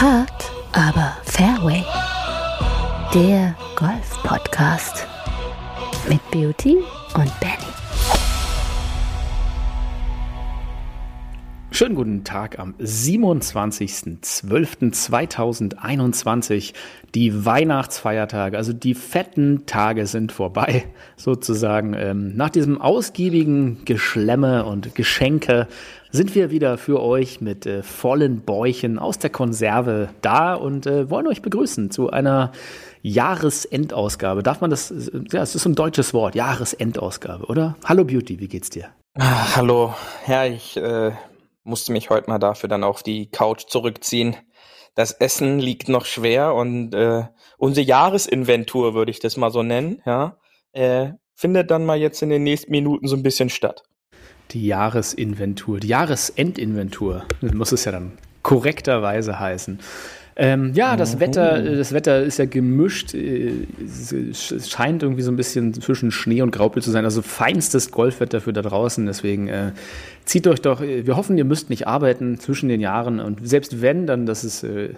Hard, aber Fairway. Der Golf-Podcast mit Beauty und Benny. Schönen guten Tag am 27.12.2021. Die Weihnachtsfeiertage, also die fetten Tage sind vorbei, sozusagen. Ähm, nach diesem ausgiebigen Geschlemme und Geschenke sind wir wieder für euch mit äh, vollen Bäuchen aus der Konserve da und äh, wollen euch begrüßen zu einer Jahresendausgabe. Darf man das, ja, es ist ein deutsches Wort, Jahresendausgabe, oder? Hallo Beauty, wie geht's dir? Ah, hallo, ja, ich äh, musste mich heute mal dafür dann auf die Couch zurückziehen. Das Essen liegt noch schwer und äh, unsere Jahresinventur, würde ich das mal so nennen, ja, äh, findet dann mal jetzt in den nächsten Minuten so ein bisschen statt. Die Jahresinventur, die Jahresendinventur, muss es ja dann korrekterweise heißen. Ähm, ja, das mhm. Wetter, das Wetter ist ja gemischt. Es scheint irgendwie so ein bisschen zwischen Schnee und Graupel zu sein. Also feinstes Golfwetter für da draußen. Deswegen äh, zieht euch doch. Wir hoffen, ihr müsst nicht arbeiten zwischen den Jahren. Und selbst wenn, dann, dass es äh,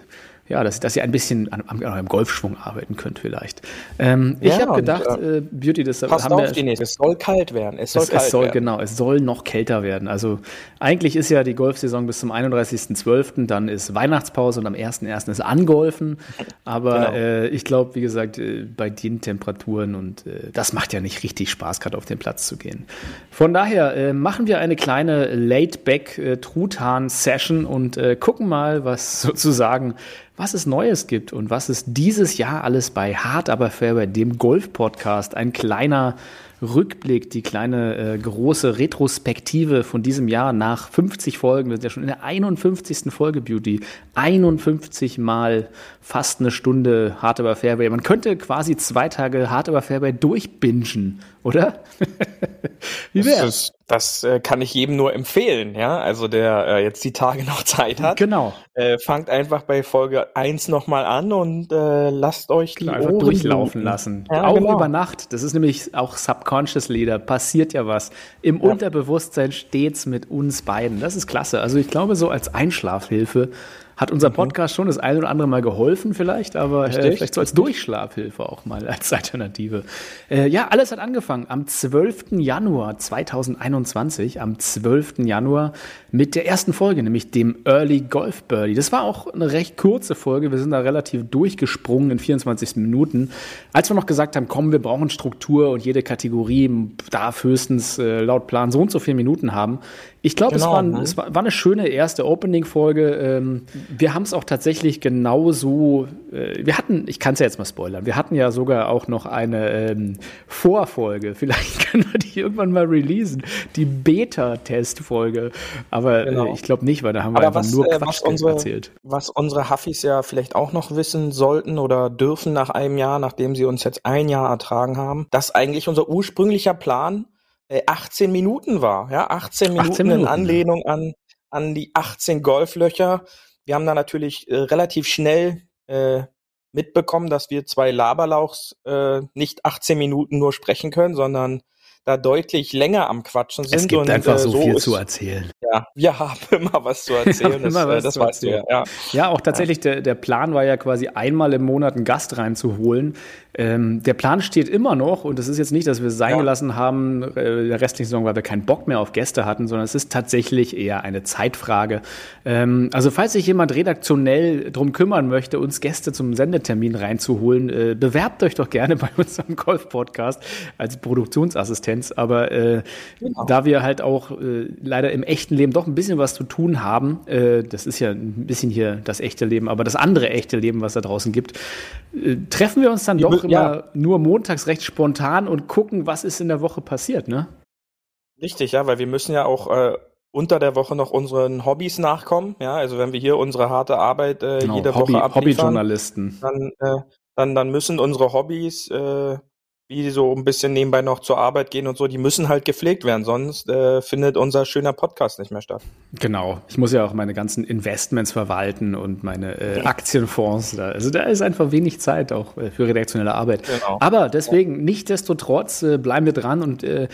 ja, dass, dass ihr ein bisschen an, an eurem Golfschwung arbeiten könnt vielleicht. Ähm, ja, ich habe gedacht, und, äh, Beauty, das passt haben auf wir, die Es soll kalt werden. Es soll, es, kalt es soll werden. genau, es soll noch kälter werden. Also eigentlich ist ja die Golfsaison bis zum 31.12., dann ist Weihnachtspause und am 1.1. ist Angolfen. Aber genau. äh, ich glaube, wie gesagt, äh, bei den Temperaturen und äh, das macht ja nicht richtig Spaß, gerade auf den Platz zu gehen. Von daher äh, machen wir eine kleine Laid-Back äh, Truthahn-Session und gucken mal, was sozusagen was es Neues gibt und was es dieses Jahr alles bei Hard aber fair bei dem Golf-Podcast, ein kleiner Rückblick, die kleine äh, große Retrospektive von diesem Jahr nach 50 Folgen. Wir sind ja schon in der 51. Folge Beauty. 51 mal fast eine Stunde Hard aber Fairway. Man könnte quasi zwei Tage Hard aber Fairway durchbingen, oder? Wie wär's? Das, das äh, kann ich jedem nur empfehlen, ja. Also der äh, jetzt die Tage noch Zeit hat. Genau. Äh, fangt einfach bei Folge 1 nochmal an und äh, lasst euch die genau, einfach Ohren durchlaufen lassen. Ja, auch genau. über Nacht. Das ist nämlich auch subconsciously, da passiert ja was. Im ja. Unterbewusstsein stets mit uns beiden. Das ist klasse. Also ich glaube, so als Einschlafhilfe hat unser mhm. Podcast schon das eine oder andere Mal geholfen vielleicht, aber äh, vielleicht so als Durchschlafhilfe auch mal als Alternative. Äh, ja, alles hat angefangen am 12. Januar 2021, am 12. Januar mit der ersten Folge, nämlich dem Early Golf Birdie. Das war auch eine recht kurze Folge, wir sind da relativ durchgesprungen in 24 Minuten. Als wir noch gesagt haben, komm, wir brauchen Struktur und jede Kategorie darf höchstens äh, laut Plan so und so viele Minuten haben, ich glaube, genau, es, war, ne? es war, war, eine schöne erste Opening-Folge. Ähm, wir haben es auch tatsächlich genauso. Äh, wir hatten, ich kann es ja jetzt mal spoilern, wir hatten ja sogar auch noch eine ähm, Vorfolge. Vielleicht können wir die irgendwann mal releasen. Die Beta-Test-Folge. Aber äh, genau. ich glaube nicht, weil da haben wir Aber einfach was, nur äh, Quatsch unsere, erzählt. Was unsere Huffis ja vielleicht auch noch wissen sollten oder dürfen nach einem Jahr, nachdem sie uns jetzt ein Jahr ertragen haben, dass eigentlich unser ursprünglicher Plan 18 äh, Minuten war. Ja, 18 Minuten, 18 Minuten in Anlehnung an, an die 18 Golflöcher. Wir haben da natürlich äh, relativ schnell äh, mitbekommen, dass wir zwei Laberlauchs äh, nicht 18 Minuten nur sprechen können, sondern da deutlich länger am Quatschen sind. Es gibt und, einfach so, äh, so viel ist, zu erzählen. Ja, wir haben immer was zu erzählen. immer das, was das zu weißt erzählen. du ja. Ja, auch tatsächlich. Der, der Plan war ja quasi einmal im Monat einen Gast reinzuholen. Ähm, der Plan steht immer noch und es ist jetzt nicht, dass wir es sein ja. gelassen haben, äh, der restlichen Saison, weil wir keinen Bock mehr auf Gäste hatten, sondern es ist tatsächlich eher eine Zeitfrage. Ähm, also falls sich jemand redaktionell drum kümmern möchte, uns Gäste zum Sendetermin reinzuholen, äh, bewerbt euch doch gerne bei unserem Golf-Podcast als Produktionsassistenz. Aber äh, genau. da wir halt auch äh, leider im echten Leben doch ein bisschen was zu tun haben, äh, das ist ja ein bisschen hier das echte Leben, aber das andere echte Leben, was da draußen gibt, äh, treffen wir uns dann doch immer ja. nur montags recht spontan und gucken, was ist in der Woche passiert, ne? Richtig, ja, weil wir müssen ja auch äh, unter der Woche noch unseren Hobbys nachkommen. Ja, also wenn wir hier unsere harte Arbeit äh, genau, jede Hobby, Woche abliefern, Hobbyjournalisten. Dann, äh, dann, dann müssen unsere Hobbys äh, wie so ein bisschen nebenbei noch zur Arbeit gehen und so, die müssen halt gepflegt werden, sonst äh, findet unser schöner Podcast nicht mehr statt. Genau. Ich muss ja auch meine ganzen Investments verwalten und meine äh, Aktienfonds. Da. Also da ist einfach wenig Zeit auch äh, für redaktionelle Arbeit. Genau. Aber deswegen, ja. nichtdestotrotz äh, bleiben wir dran und äh,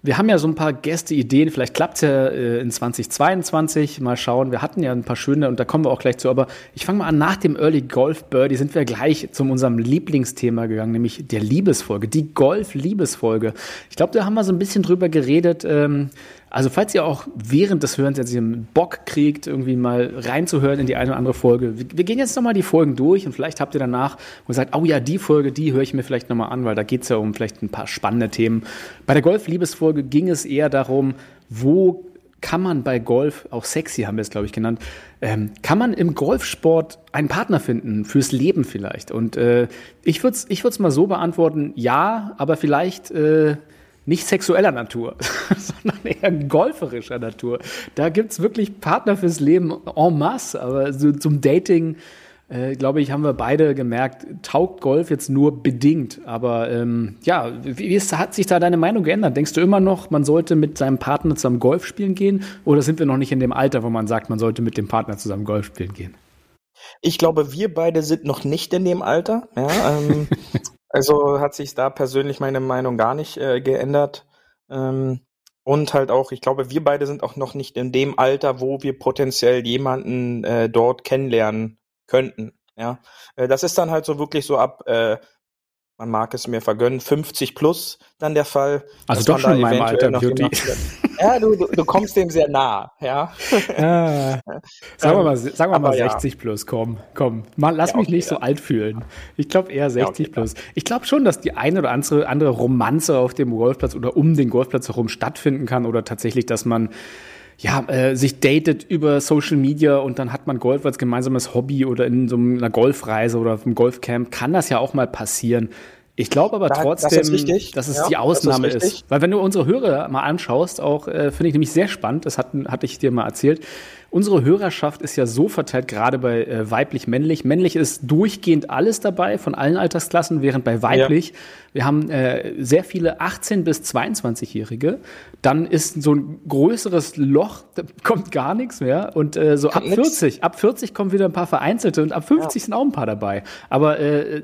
wir haben ja so ein paar Gäste-Ideen. Vielleicht klappt es ja äh, in 2022. Mal schauen. Wir hatten ja ein paar schöne und da kommen wir auch gleich zu. Aber ich fange mal an. Nach dem Early Golf Birdie sind wir gleich zu unserem Lieblingsthema gegangen, nämlich der Liebesfolge, die Golf-Liebesfolge. Ich glaube, da haben wir so ein bisschen drüber geredet. Ähm, also falls ihr auch während des Hörens jetzt einen Bock kriegt, irgendwie mal reinzuhören in die eine oder andere Folge, wir, gehen jetzt nochmal die Folgen durch und vielleicht habt ihr danach gesagt, oh ja, die Folge, die höre ich mir vielleicht nochmal an, weil da geht es ja um vielleicht ein paar spannende Themen. Bei der Golf-Liebesfolge ging es eher darum, wo kann man bei Golf, auch sexy haben wir es, glaube ich, genannt, ähm, kann man im Golfsport einen Partner finden, fürs Leben vielleicht? Und äh, ich würde es ich mal so beantworten, ja, aber vielleicht äh, nicht sexueller Natur, sondern eher golferischer Natur. Da gibt es wirklich Partner fürs Leben en masse, aber so zum Dating, äh, glaube ich, haben wir beide gemerkt, taugt Golf jetzt nur bedingt. Aber ähm, ja, wie, ist, hat sich da deine Meinung geändert? Denkst du immer noch, man sollte mit seinem Partner zusammen Golf spielen gehen? Oder sind wir noch nicht in dem Alter, wo man sagt, man sollte mit dem Partner zusammen Golf spielen gehen? Ich glaube, wir beide sind noch nicht in dem Alter. Ja, ähm, Also hat sich da persönlich meine Meinung gar nicht äh, geändert. Ähm, und halt auch, ich glaube, wir beide sind auch noch nicht in dem Alter, wo wir potenziell jemanden äh, dort kennenlernen könnten. Ja, äh, das ist dann halt so wirklich so ab äh, man mag es mir vergönnen, 50 plus dann der Fall. Also doch schon in meinem Alter, Beauty. Ja, du, du, du, kommst dem sehr nah, ja. ja. Sagen wir mal, sagen wir mal 60 ja. plus, komm, komm. Mal, lass ja, okay, mich nicht so alt fühlen. Ich glaube eher 60 okay, plus. Ich glaube schon, dass die eine oder andere, andere Romanze auf dem Golfplatz oder um den Golfplatz herum stattfinden kann oder tatsächlich, dass man ja, äh, sich datet über Social Media und dann hat man Golf als gemeinsames Hobby oder in so einer Golfreise oder auf einem Golfcamp, kann das ja auch mal passieren. Ich glaube aber da, trotzdem, das dass es ja, die Ausnahme ist, ist, Weil wenn du unsere Hörer mal anschaust, auch äh, finde ich nämlich sehr spannend, das hat, hatte ich dir mal erzählt, Unsere Hörerschaft ist ja so verteilt, gerade bei äh, weiblich-männlich. Männlich ist durchgehend alles dabei, von allen Altersklassen, während bei weiblich, ja. wir haben äh, sehr viele 18- bis 22-Jährige. Dann ist so ein größeres Loch, da kommt gar nichts mehr. Und äh, so ab 40, nix. ab 40 kommen wieder ein paar Vereinzelte und ab 50 ja. sind auch ein paar dabei. Aber äh,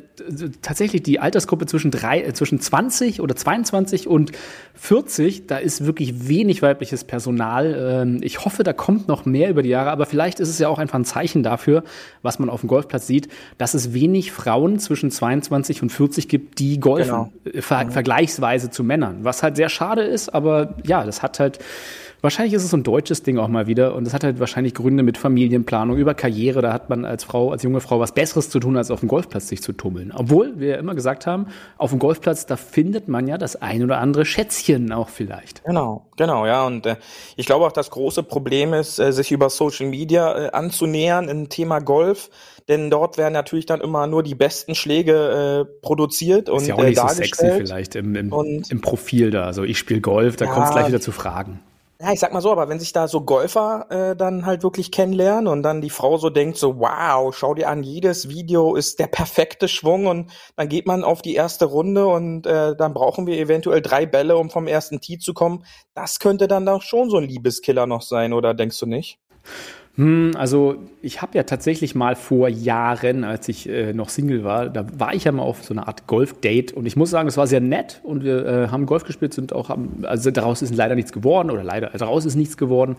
tatsächlich die Altersgruppe zwischen, drei, äh, zwischen 20 oder 22 und 40, da ist wirklich wenig weibliches Personal. Ähm, ich hoffe, da kommt noch mehr über die Jahre, aber vielleicht ist es ja auch einfach ein Zeichen dafür, was man auf dem Golfplatz sieht, dass es wenig Frauen zwischen 22 und 40 gibt, die golfen, genau. Äh, ver mhm. vergleichsweise zu Männern. Was halt sehr schade ist, aber ja, das hat halt Wahrscheinlich ist es so ein deutsches Ding auch mal wieder und es hat halt wahrscheinlich Gründe mit Familienplanung, über Karriere. Da hat man als Frau, als junge Frau was Besseres zu tun, als auf dem Golfplatz sich zu tummeln. Obwohl wir ja immer gesagt haben, auf dem Golfplatz, da findet man ja das ein oder andere Schätzchen auch vielleicht. Genau, genau, ja. Und äh, ich glaube auch, das große Problem ist, äh, sich über Social Media äh, anzunähern im Thema Golf denn dort werden natürlich dann immer nur die besten Schläge äh, produziert und ist ja auch nicht äh, so sexy vielleicht im, im, im Profil da. Also ich spiele Golf, da ja, kommt es gleich wieder zu Fragen. Ja, ich sag mal so, aber wenn sich da so Golfer äh, dann halt wirklich kennenlernen und dann die Frau so denkt, so wow, schau dir an, jedes Video ist der perfekte Schwung und dann geht man auf die erste Runde und äh, dann brauchen wir eventuell drei Bälle, um vom ersten Tee zu kommen. Das könnte dann doch schon so ein Liebeskiller noch sein, oder denkst du nicht? Hm, also ich habe ja tatsächlich mal vor Jahren, als ich äh, noch Single war, da war ich ja mal auf so eine Art Golf-Date und ich muss sagen, es war sehr nett und wir äh, haben Golf gespielt, sind auch, haben, also daraus ist leider nichts geworden oder leider, daraus ist nichts geworden.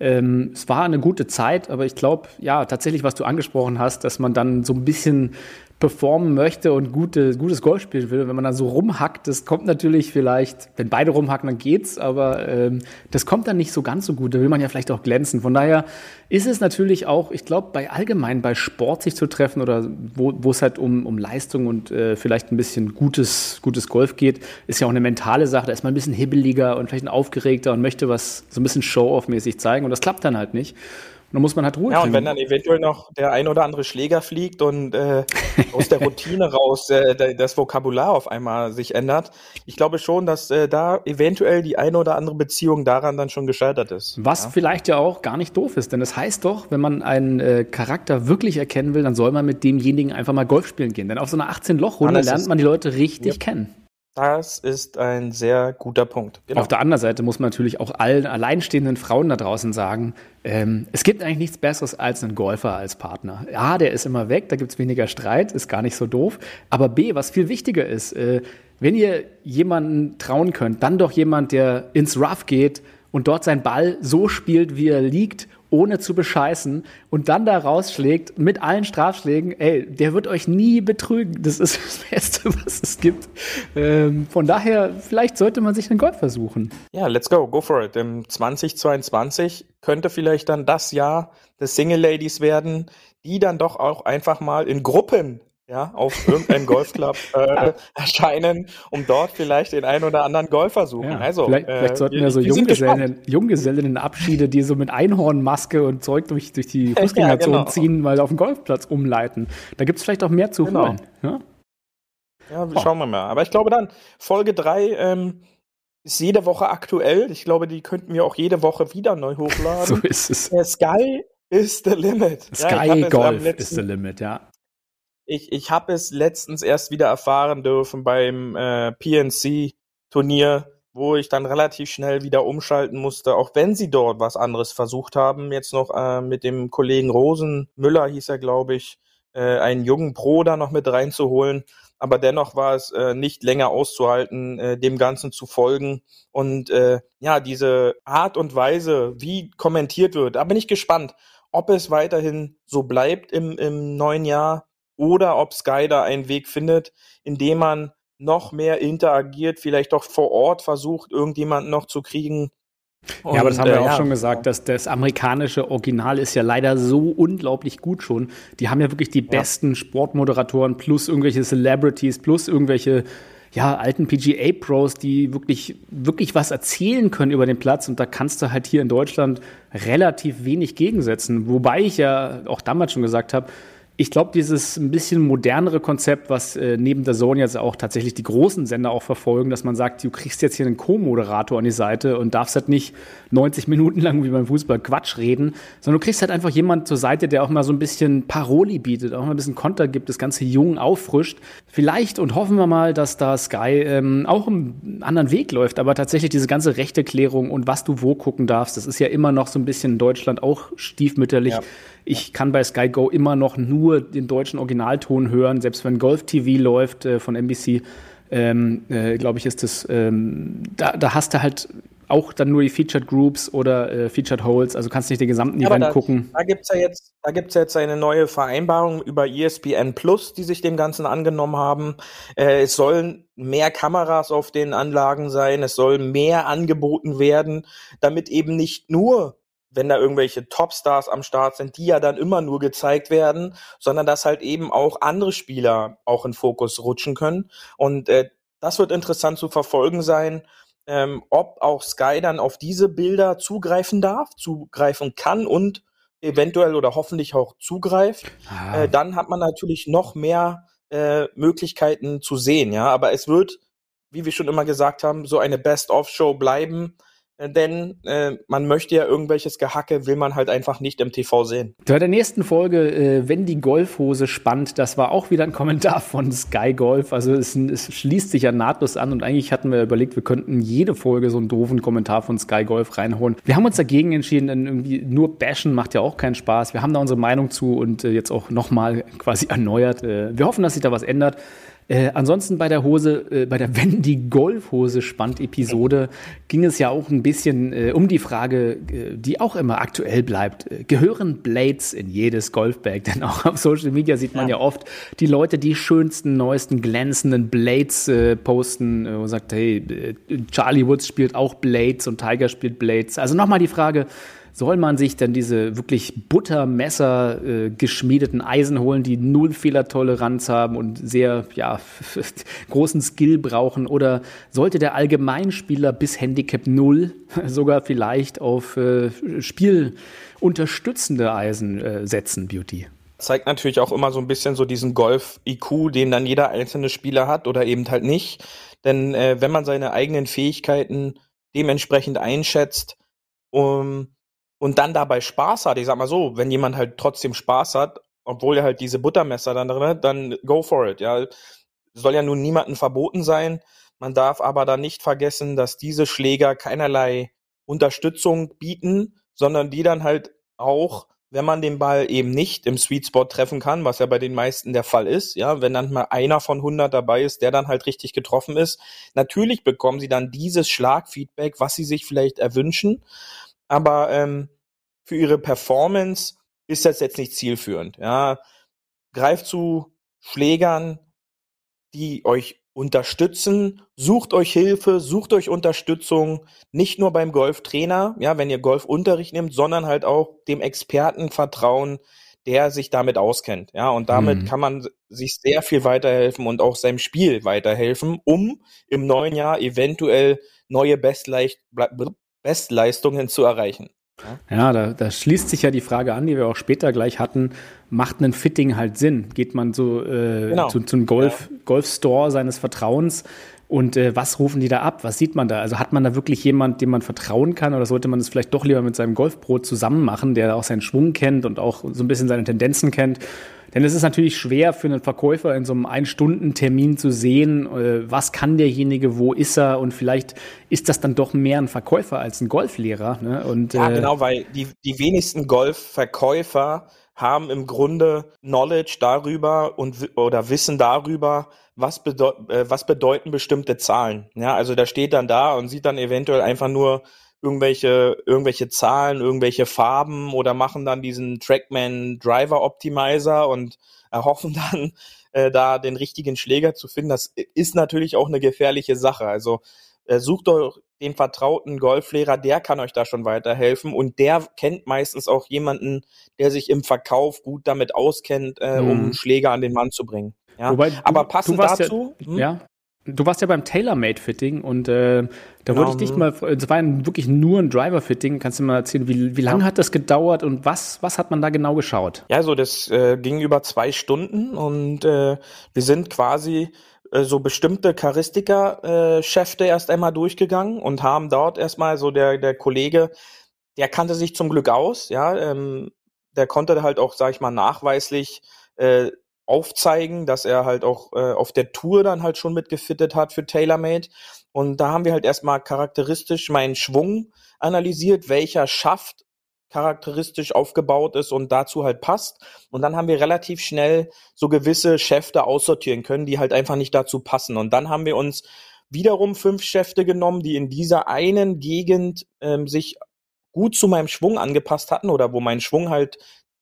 Ähm, es war eine gute Zeit, aber ich glaube, ja, tatsächlich, was du angesprochen hast, dass man dann so ein bisschen performen möchte und gute, gutes Golf spielen will. wenn man dann so rumhackt, das kommt natürlich vielleicht, wenn beide rumhacken, dann geht's, aber ähm, das kommt dann nicht so ganz so gut. Da will man ja vielleicht auch glänzen. Von daher ist es natürlich auch, ich glaube, bei allgemein bei Sport sich zu treffen oder wo, wo es halt um, um Leistung und äh, vielleicht ein bisschen gutes, gutes Golf geht, ist ja auch eine mentale Sache. Da ist man ein bisschen hibbeliger und vielleicht ein aufgeregter und möchte was so ein bisschen Show-off-mäßig zeigen und das klappt dann halt nicht. Und dann muss man halt Ruhe Ja, und wenn dann eventuell noch der ein oder andere Schläger fliegt und äh, aus der Routine raus äh, das Vokabular auf einmal sich ändert, ich glaube schon, dass äh, da eventuell die eine oder andere Beziehung daran dann schon gescheitert ist. Was ja? vielleicht ja auch gar nicht doof ist, denn es das heißt doch, wenn man einen äh, Charakter wirklich erkennen will, dann soll man mit demjenigen einfach mal Golf spielen gehen. Denn auf so einer 18-Loch-Runde lernt man die Leute richtig yep. kennen. Das ist ein sehr guter Punkt. Genau. Auf der anderen Seite muss man natürlich auch allen alleinstehenden Frauen da draußen sagen, ähm, es gibt eigentlich nichts Besseres als einen Golfer als Partner. A, der ist immer weg, da gibt es weniger Streit, ist gar nicht so doof. Aber B, was viel wichtiger ist, äh, wenn ihr jemanden trauen könnt, dann doch jemand, der ins Rough geht und dort seinen Ball so spielt, wie er liegt ohne zu bescheißen und dann da rausschlägt mit allen Strafschlägen, ey, der wird euch nie betrügen. Das ist das Beste, was es gibt. Ähm, von daher, vielleicht sollte man sich einen Golf versuchen. Ja, let's go, go for it. Im 2022 könnte vielleicht dann das Jahr des Single Ladies werden, die dann doch auch einfach mal in Gruppen ja, auf irgendeinem Golfclub äh, erscheinen, um dort vielleicht den einen oder anderen Golfer suchen. Ja, also, vielleicht, äh, vielleicht sollten wir, wir so Junggesellen, Junggesellinnenabschiede, die so mit Einhornmaske und Zeug durch, durch die Fußgängerzone ja, genau. ziehen, mal auf den Golfplatz umleiten. Da gibt es vielleicht auch mehr zu genau. holen. Ja, ja oh. schauen wir mal. Aber ich glaube dann, Folge 3 ähm, ist jede Woche aktuell. Ich glaube, die könnten wir auch jede Woche wieder neu hochladen. so ist es. Der Sky is the limit. Sky ja, Golf is the limit, ja. Ich, ich habe es letztens erst wieder erfahren dürfen beim äh, PNC-Turnier, wo ich dann relativ schnell wieder umschalten musste, auch wenn sie dort was anderes versucht haben. Jetzt noch äh, mit dem Kollegen Rosen, Müller hieß er, glaube ich, äh, einen jungen Pro da noch mit reinzuholen. Aber dennoch war es äh, nicht länger auszuhalten, äh, dem Ganzen zu folgen. Und äh, ja, diese Art und Weise, wie kommentiert wird, da bin ich gespannt, ob es weiterhin so bleibt im, im neuen Jahr oder ob Sky da einen Weg findet, indem man noch mehr interagiert, vielleicht doch vor Ort versucht, irgendjemanden noch zu kriegen. Und, ja, aber das haben wir äh, auch ja. schon gesagt, dass das amerikanische Original ist ja leider so unglaublich gut schon. Die haben ja wirklich die ja. besten Sportmoderatoren plus irgendwelche Celebrities plus irgendwelche ja, alten PGA-Pros, die wirklich, wirklich was erzählen können über den Platz. Und da kannst du halt hier in Deutschland relativ wenig gegensetzen. Wobei ich ja auch damals schon gesagt habe, ich glaube, dieses ein bisschen modernere Konzept, was äh, neben der Zone jetzt auch tatsächlich die großen Sender auch verfolgen, dass man sagt, du kriegst jetzt hier einen Co-Moderator an die Seite und darfst halt nicht 90 Minuten lang wie beim Fußball Quatsch reden, sondern du kriegst halt einfach jemand zur Seite, der auch mal so ein bisschen Paroli bietet, auch mal ein bisschen Konter gibt, das Ganze jung auffrischt. Vielleicht und hoffen wir mal, dass da Sky ähm, auch einen anderen Weg läuft, aber tatsächlich diese ganze Rechteklärung und was du wo gucken darfst, das ist ja immer noch so ein bisschen in Deutschland auch stiefmütterlich. Ja ich kann bei Sky Go immer noch nur den deutschen Originalton hören, selbst wenn Golf TV läuft äh, von NBC. Ähm, äh, glaube ich, ist das, ähm, da, da hast du halt auch dann nur die Featured Groups oder äh, Featured Holes, also kannst nicht den gesamten ja, Event da, gucken. Da gibt es ja jetzt, da gibt's jetzt eine neue Vereinbarung über ESPN Plus, die sich dem Ganzen angenommen haben. Äh, es sollen mehr Kameras auf den Anlagen sein, es soll mehr angeboten werden, damit eben nicht nur wenn da irgendwelche Topstars am Start sind, die ja dann immer nur gezeigt werden, sondern dass halt eben auch andere Spieler auch in Fokus rutschen können. Und äh, das wird interessant zu verfolgen sein, ähm, ob auch Sky dann auf diese Bilder zugreifen darf, zugreifen kann und eventuell oder hoffentlich auch zugreift. Ah. Äh, dann hat man natürlich noch mehr äh, Möglichkeiten zu sehen, ja. Aber es wird, wie wir schon immer gesagt haben, so eine Best-of-Show bleiben denn äh, man möchte ja irgendwelches Gehacke, will man halt einfach nicht im TV sehen. Bei der nächsten Folge, äh, wenn die Golfhose spannt, das war auch wieder ein Kommentar von Sky Golf. Also es, es, schließt sich ja nahtlos an und eigentlich hatten wir überlegt, wir könnten jede Folge so einen doofen Kommentar von Sky Golf reinholen. Wir haben uns dagegen entschieden, denn irgendwie nur bashen macht ja auch keinen Spaß. Wir haben da unsere Meinung zu und äh, jetzt auch nochmal quasi erneuert. Äh, wir hoffen, dass sich da was ändert. Äh, ansonsten bei der Hose, äh, bei der Wenn die Golfhose spannt Episode ging es ja auch ein bisschen äh, um die Frage, äh, die auch immer aktuell bleibt. Äh, gehören Blades in jedes Golfbag? Denn auch auf Social Media sieht man ja, ja oft die Leute, die schönsten, neuesten, glänzenden Blades äh, posten und sagt, hey, Charlie Woods spielt auch Blades und Tiger spielt Blades. Also nochmal die Frage, soll man sich denn diese wirklich Buttermesser äh, geschmiedeten Eisen holen, die null Fehlertoleranz haben und sehr ja, großen Skill brauchen? Oder sollte der Allgemeinspieler bis Handicap null sogar vielleicht auf äh, spielunterstützende Eisen äh, setzen, Beauty? Zeigt natürlich auch immer so ein bisschen so diesen Golf-IQ, den dann jeder einzelne Spieler hat oder eben halt nicht. Denn äh, wenn man seine eigenen Fähigkeiten dementsprechend einschätzt, um, und dann dabei Spaß hat, ich sag mal so, wenn jemand halt trotzdem Spaß hat, obwohl er halt diese Buttermesser dann drin hat, dann go for it, ja. Soll ja nun niemandem verboten sein. Man darf aber dann nicht vergessen, dass diese Schläger keinerlei Unterstützung bieten, sondern die dann halt auch wenn man den Ball eben nicht im Sweet Spot treffen kann, was ja bei den meisten der Fall ist, ja, wenn dann mal einer von 100 dabei ist, der dann halt richtig getroffen ist, natürlich bekommen sie dann dieses Schlagfeedback, was sie sich vielleicht erwünschen, aber ähm, für ihre Performance ist das jetzt nicht zielführend, ja. Greift zu Schlägern, die euch unterstützen, sucht euch Hilfe, sucht euch Unterstützung, nicht nur beim Golftrainer, ja, wenn ihr Golfunterricht nehmt, sondern halt auch dem Experten vertrauen, der sich damit auskennt, ja, und damit mhm. kann man sich sehr viel weiterhelfen und auch seinem Spiel weiterhelfen, um im neuen Jahr eventuell neue Bestleicht Bestleistungen zu erreichen. Ja, da, da, schließt sich ja die Frage an, die wir auch später gleich hatten. Macht ein Fitting halt Sinn? Geht man so äh, genau. zu, zu einem Golf, ja. Golfstore seines Vertrauens und äh, was rufen die da ab? Was sieht man da? Also hat man da wirklich jemand, dem man vertrauen kann oder sollte man es vielleicht doch lieber mit seinem Golfbrot zusammen machen, der auch seinen Schwung kennt und auch so ein bisschen seine Tendenzen kennt? Denn es ist natürlich schwer für einen Verkäufer in so einem Ein-Stunden-Termin zu sehen, äh, was kann derjenige, wo ist er und vielleicht ist das dann doch mehr ein Verkäufer als ein Golflehrer. Ne? Und, ja, äh, genau, weil die, die wenigsten Golfverkäufer haben im Grunde Knowledge darüber und oder Wissen darüber, was, bedeut, äh, was bedeuten bestimmte Zahlen. Ja, also da steht dann da und sieht dann eventuell einfach nur irgendwelche, irgendwelche Zahlen, irgendwelche Farben oder machen dann diesen Trackman Driver Optimizer und erhoffen dann, äh, da den richtigen Schläger zu finden. Das ist natürlich auch eine gefährliche Sache. Also äh, sucht euch den vertrauten Golflehrer, der kann euch da schon weiterhelfen und der kennt meistens auch jemanden, der sich im Verkauf gut damit auskennt, äh, mhm. um Schläger an den Mann zu bringen. Ja? Wobei, Aber passend dazu, ja, hm? ja, Du warst ja beim Tailor-Made-Fitting und äh, da genau. wollte ich dich mal, es war ein, wirklich nur ein Driver-Fitting. Kannst du mal erzählen, wie, wie lange ja. hat das gedauert und was, was hat man da genau geschaut? Ja, so das äh, ging über zwei Stunden und äh, wir sind quasi äh, so bestimmte Charistika-Schäfte äh, erst einmal durchgegangen und haben dort erstmal so der, der Kollege, der kannte sich zum Glück aus, ja, ähm, der konnte halt auch, sag ich mal, nachweislich äh, aufzeigen, dass er halt auch äh, auf der Tour dann halt schon mitgefittet hat für TaylorMade. Und da haben wir halt erstmal charakteristisch meinen Schwung analysiert, welcher Schaft charakteristisch aufgebaut ist und dazu halt passt. Und dann haben wir relativ schnell so gewisse Schäfte aussortieren können, die halt einfach nicht dazu passen. Und dann haben wir uns wiederum fünf Schäfte genommen, die in dieser einen Gegend ähm, sich gut zu meinem Schwung angepasst hatten oder wo mein Schwung halt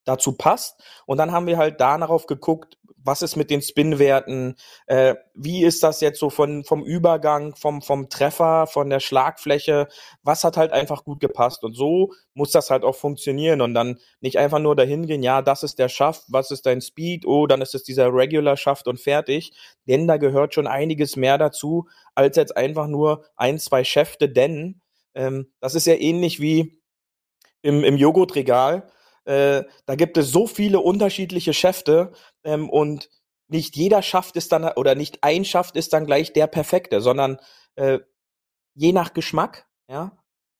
dazu passt. Und dann haben wir halt danach geguckt, was ist mit den Spinwerten, äh, wie ist das jetzt so von, vom Übergang, vom, vom Treffer, von der Schlagfläche, was hat halt einfach gut gepasst. Und so muss das halt auch funktionieren und dann nicht einfach nur dahin gehen, ja, das ist der Schaft, was ist dein Speed, oh, dann ist es dieser Regular Schaft und fertig. Denn da gehört schon einiges mehr dazu, als jetzt einfach nur ein, zwei Schäfte, denn ähm, das ist ja ähnlich wie im, im Joghurtregal äh, da gibt es so viele unterschiedliche Schäfte ähm, und nicht jeder Schaft ist dann oder nicht ein Schaft ist dann gleich der perfekte, sondern äh, je nach Geschmack, ja,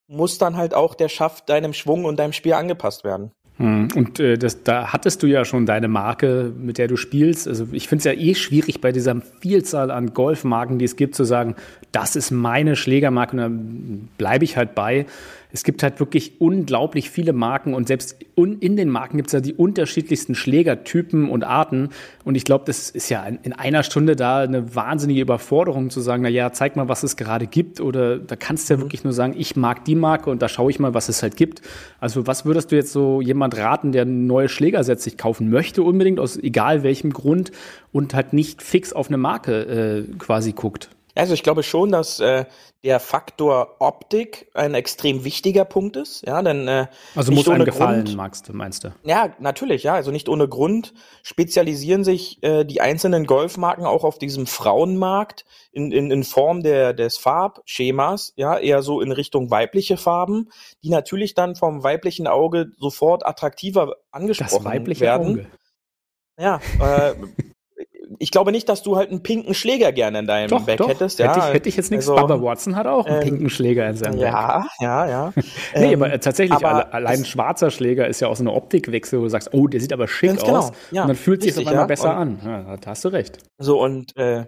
muss dann halt auch der Schaft deinem Schwung und deinem Spiel angepasst werden. Hm, und äh, das, da hattest du ja schon deine Marke, mit der du spielst. Also ich finde es ja eh schwierig bei dieser Vielzahl an Golfmarken, die es gibt, zu sagen, das ist meine Schlägermarke und da bleibe ich halt bei es gibt halt wirklich unglaublich viele Marken und selbst in den Marken gibt es ja die unterschiedlichsten Schlägertypen und Arten. Und ich glaube, das ist ja in einer Stunde da eine wahnsinnige Überforderung zu sagen, na ja, zeig mal, was es gerade gibt. Oder da kannst du ja mhm. wirklich nur sagen, ich mag die Marke und da schaue ich mal, was es halt gibt. Also was würdest du jetzt so jemand raten, der ein neues Schlägerset sich kaufen möchte, unbedingt aus egal welchem Grund und halt nicht fix auf eine Marke äh, quasi guckt? Also ich glaube schon, dass äh, der Faktor Optik ein extrem wichtiger Punkt ist. Ja, denn äh, also muss einem gefallen, Grund, magst du, meinst du? Ja, natürlich. Ja, also nicht ohne Grund spezialisieren sich äh, die einzelnen Golfmarken auch auf diesem Frauenmarkt in, in, in Form der des Farbschemas. Ja, eher so in Richtung weibliche Farben, die natürlich dann vom weiblichen Auge sofort attraktiver angesprochen das weibliche werden. Auge. Ja, äh, ich glaube nicht, dass du halt einen pinken Schläger gerne in deinem doch, Back doch. hättest. Ja, hätte, ich, hätte ich jetzt nichts. Also, Bubba Watson hat auch einen ähm, pinken Schläger in seinem ja, Back. Ja, ja, ja. nee, aber ähm, tatsächlich, aber allein ein schwarzer Schläger ist ja auch so eine Optikwechsel, wo du sagst, oh, der sieht aber schick genau, aus. Ja, und dann fühlt sich das einmal besser an. Ja, da hast du recht. So, und äh,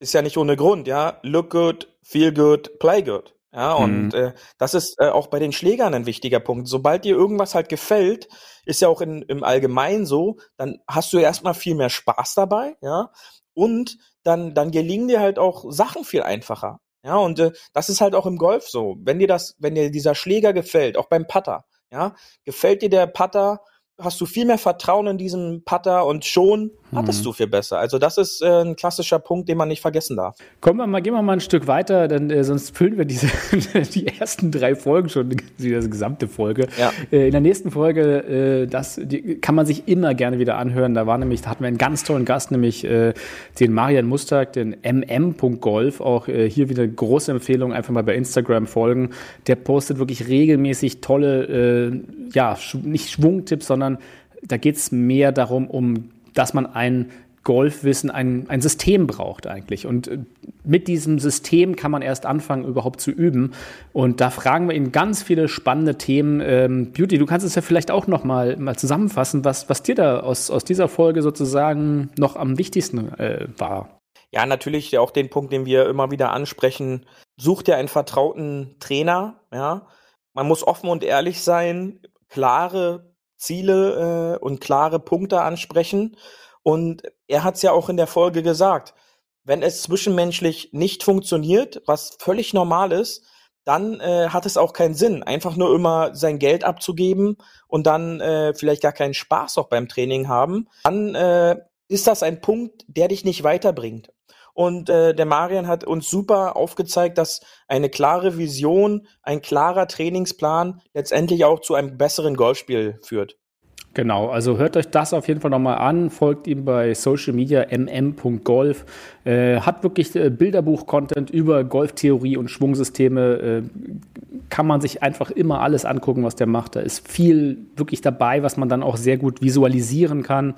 ist ja nicht ohne Grund, ja. Look good, feel good, play good. Ja, und mhm. äh, das ist äh, auch bei den Schlägern ein wichtiger Punkt. Sobald dir irgendwas halt gefällt, ist ja auch in, im Allgemeinen so, dann hast du erstmal viel mehr Spaß dabei, ja. Und dann, dann gelingen dir halt auch Sachen viel einfacher. Ja, und äh, das ist halt auch im Golf so. Wenn dir das, wenn dir dieser Schläger gefällt, auch beim Putter, ja, gefällt dir der Putter, hast du viel mehr Vertrauen in diesen Putter und schon hattest mhm. du viel besser. Also das ist äh, ein klassischer Punkt, den man nicht vergessen darf. Kommen wir mal, gehen wir mal ein Stück weiter, denn äh, sonst füllen wir diese die ersten drei Folgen schon, die gesamte Folge. Ja. Äh, in der nächsten Folge, äh, das die, kann man sich immer gerne wieder anhören. Da war nämlich, da hatten wir einen ganz tollen Gast, nämlich äh, den Marian Mustag, den mm.golf. Auch äh, hier wieder große Empfehlung, einfach mal bei Instagram folgen. Der postet wirklich regelmäßig tolle, ja, nicht Schwungtipps, sondern sondern da geht es mehr darum, um, dass man ein Golfwissen, ein, ein System braucht eigentlich. Und äh, mit diesem System kann man erst anfangen, überhaupt zu üben. Und da fragen wir ihn ganz viele spannende Themen. Ähm, Beauty, du kannst es ja vielleicht auch noch mal, mal zusammenfassen, was, was dir da aus, aus dieser Folge sozusagen noch am wichtigsten äh, war. Ja, natürlich auch den Punkt, den wir immer wieder ansprechen. Such dir einen vertrauten Trainer, ja. Man muss offen und ehrlich sein, klare Ziele äh, und klare Punkte ansprechen. Und er hat es ja auch in der Folge gesagt, wenn es zwischenmenschlich nicht funktioniert, was völlig normal ist, dann äh, hat es auch keinen Sinn, einfach nur immer sein Geld abzugeben und dann äh, vielleicht gar keinen Spaß auch beim Training haben. Dann äh, ist das ein Punkt, der dich nicht weiterbringt. Und äh, der Marian hat uns super aufgezeigt, dass eine klare Vision, ein klarer Trainingsplan letztendlich auch zu einem besseren Golfspiel führt. Genau, also hört euch das auf jeden Fall nochmal an, folgt ihm bei Social Media mm.golf, äh, hat wirklich äh, Bilderbuch-Content über Golftheorie und Schwungsysteme, äh, kann man sich einfach immer alles angucken, was der macht. Da ist viel wirklich dabei, was man dann auch sehr gut visualisieren kann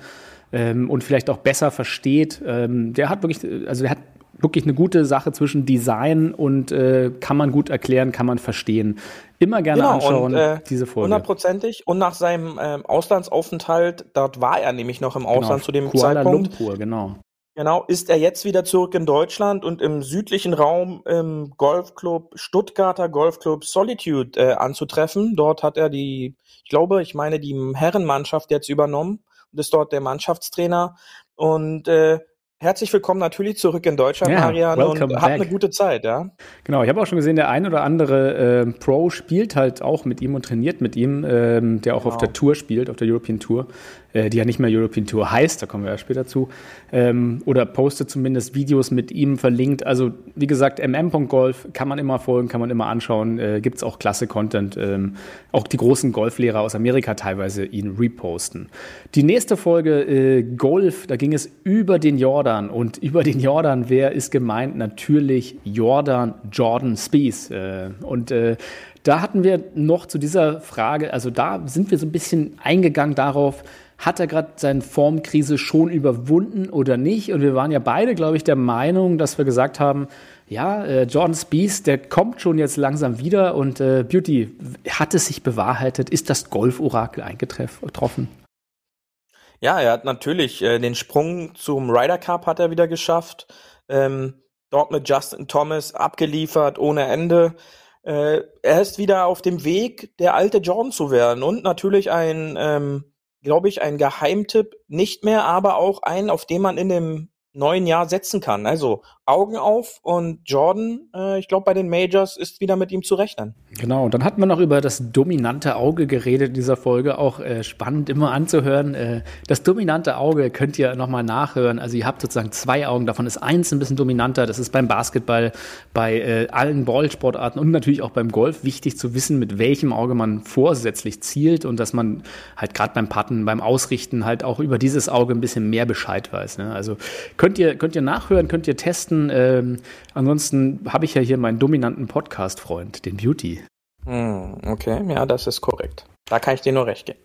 ähm, und vielleicht auch besser versteht. Ähm, der hat wirklich, also der hat wirklich eine gute Sache zwischen Design und äh, kann man gut erklären, kann man verstehen. Immer gerne genau, anschauen, und, äh, diese Folge. Hundertprozentig. Und nach seinem ähm, Auslandsaufenthalt, dort war er nämlich noch im Ausland genau, zu dem Kuala Zeitpunkt. Lumpur, genau. Genau, ist er jetzt wieder zurück in Deutschland und im südlichen Raum im Golfclub Stuttgarter Golfclub Solitude äh, anzutreffen. Dort hat er die, ich glaube, ich meine, die Herrenmannschaft jetzt übernommen und ist dort der Mannschaftstrainer. Und äh, Herzlich willkommen natürlich zurück in Deutschland, ja, Marian, und back. habt eine gute Zeit, ja. Genau, ich habe auch schon gesehen, der ein oder andere äh, Pro spielt halt auch mit ihm und trainiert mit ihm, ähm, der auch genau. auf der Tour spielt, auf der European Tour äh, die ja nicht mehr European Tour heißt, da kommen wir ja später zu, ähm, oder postet zumindest Videos mit ihm verlinkt. Also wie gesagt, mm.golf kann man immer folgen, kann man immer anschauen, äh, gibt es auch klasse Content. Ähm, auch die großen Golflehrer aus Amerika teilweise ihn reposten. Die nächste Folge äh, Golf, da ging es über den Jordan und über den Jordan, wer ist gemeint? Natürlich Jordan Jordan Spieth. Äh, und äh, da hatten wir noch zu dieser Frage, also da sind wir so ein bisschen eingegangen darauf, hat er gerade seine Formkrise schon überwunden oder nicht? Und wir waren ja beide, glaube ich, der Meinung, dass wir gesagt haben, ja, äh, Jordan Spieth, der kommt schon jetzt langsam wieder und Beauty, hat es sich bewahrheitet? Ist das Golf-Orakel eingetroffen? Ja, er hat natürlich äh, den Sprung zum Ryder Cup hat er wieder geschafft. Ähm, dort mit Justin Thomas abgeliefert ohne Ende. Äh, er ist wieder auf dem Weg, der alte Jordan zu werden und natürlich ein ähm, glaube ich, ein Geheimtipp nicht mehr, aber auch ein, auf den man in dem neuen Jahr setzen kann. Also Augen auf und Jordan, äh, ich glaube, bei den Majors ist wieder mit ihm zu rechnen. Genau, und dann hatten wir noch über das dominante Auge geredet in dieser Folge, auch äh, spannend immer anzuhören. Äh, das dominante Auge könnt ihr nochmal nachhören. Also ihr habt sozusagen zwei Augen, davon ist eins ein bisschen dominanter. Das ist beim Basketball, bei äh, allen Ballsportarten und natürlich auch beim Golf wichtig zu wissen, mit welchem Auge man vorsätzlich zielt und dass man halt gerade beim Patten, beim Ausrichten halt auch über dieses Auge ein bisschen mehr Bescheid weiß. Ne? Also könnt ihr, könnt ihr nachhören, könnt ihr testen ähm, ansonsten habe ich ja hier meinen dominanten Podcast-Freund, den Beauty. Hm, okay, ja, das ist korrekt. Da kann ich dir nur recht geben.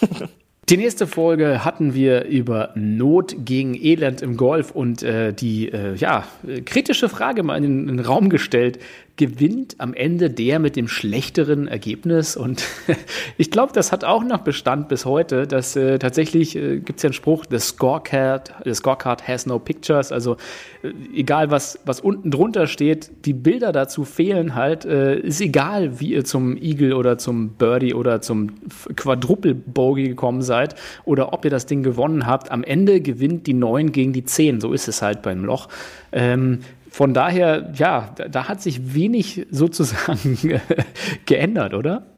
Die nächste Folge hatten wir über Not gegen Elend im Golf und äh, die äh, ja, kritische Frage mal in den, in den, Raum gestellt. Gewinnt am Ende der mit dem schlechteren Ergebnis. Und ich glaube, das hat auch noch Bestand bis heute, dass äh, tatsächlich äh, gibt es ja einen Spruch, the scorecard, the scorecard has no pictures. Also äh, egal, was, was unten drunter steht, die Bilder dazu fehlen halt. Äh, ist egal, wie ihr zum Eagle oder zum Birdie oder zum Quadruple Bogey gekommen seid oder ob ihr das Ding gewonnen habt. Am Ende gewinnt die 9 gegen die 10. So ist es halt beim Loch. Ähm, von daher, ja, da, hat sich wenig sozusagen geändert, oder?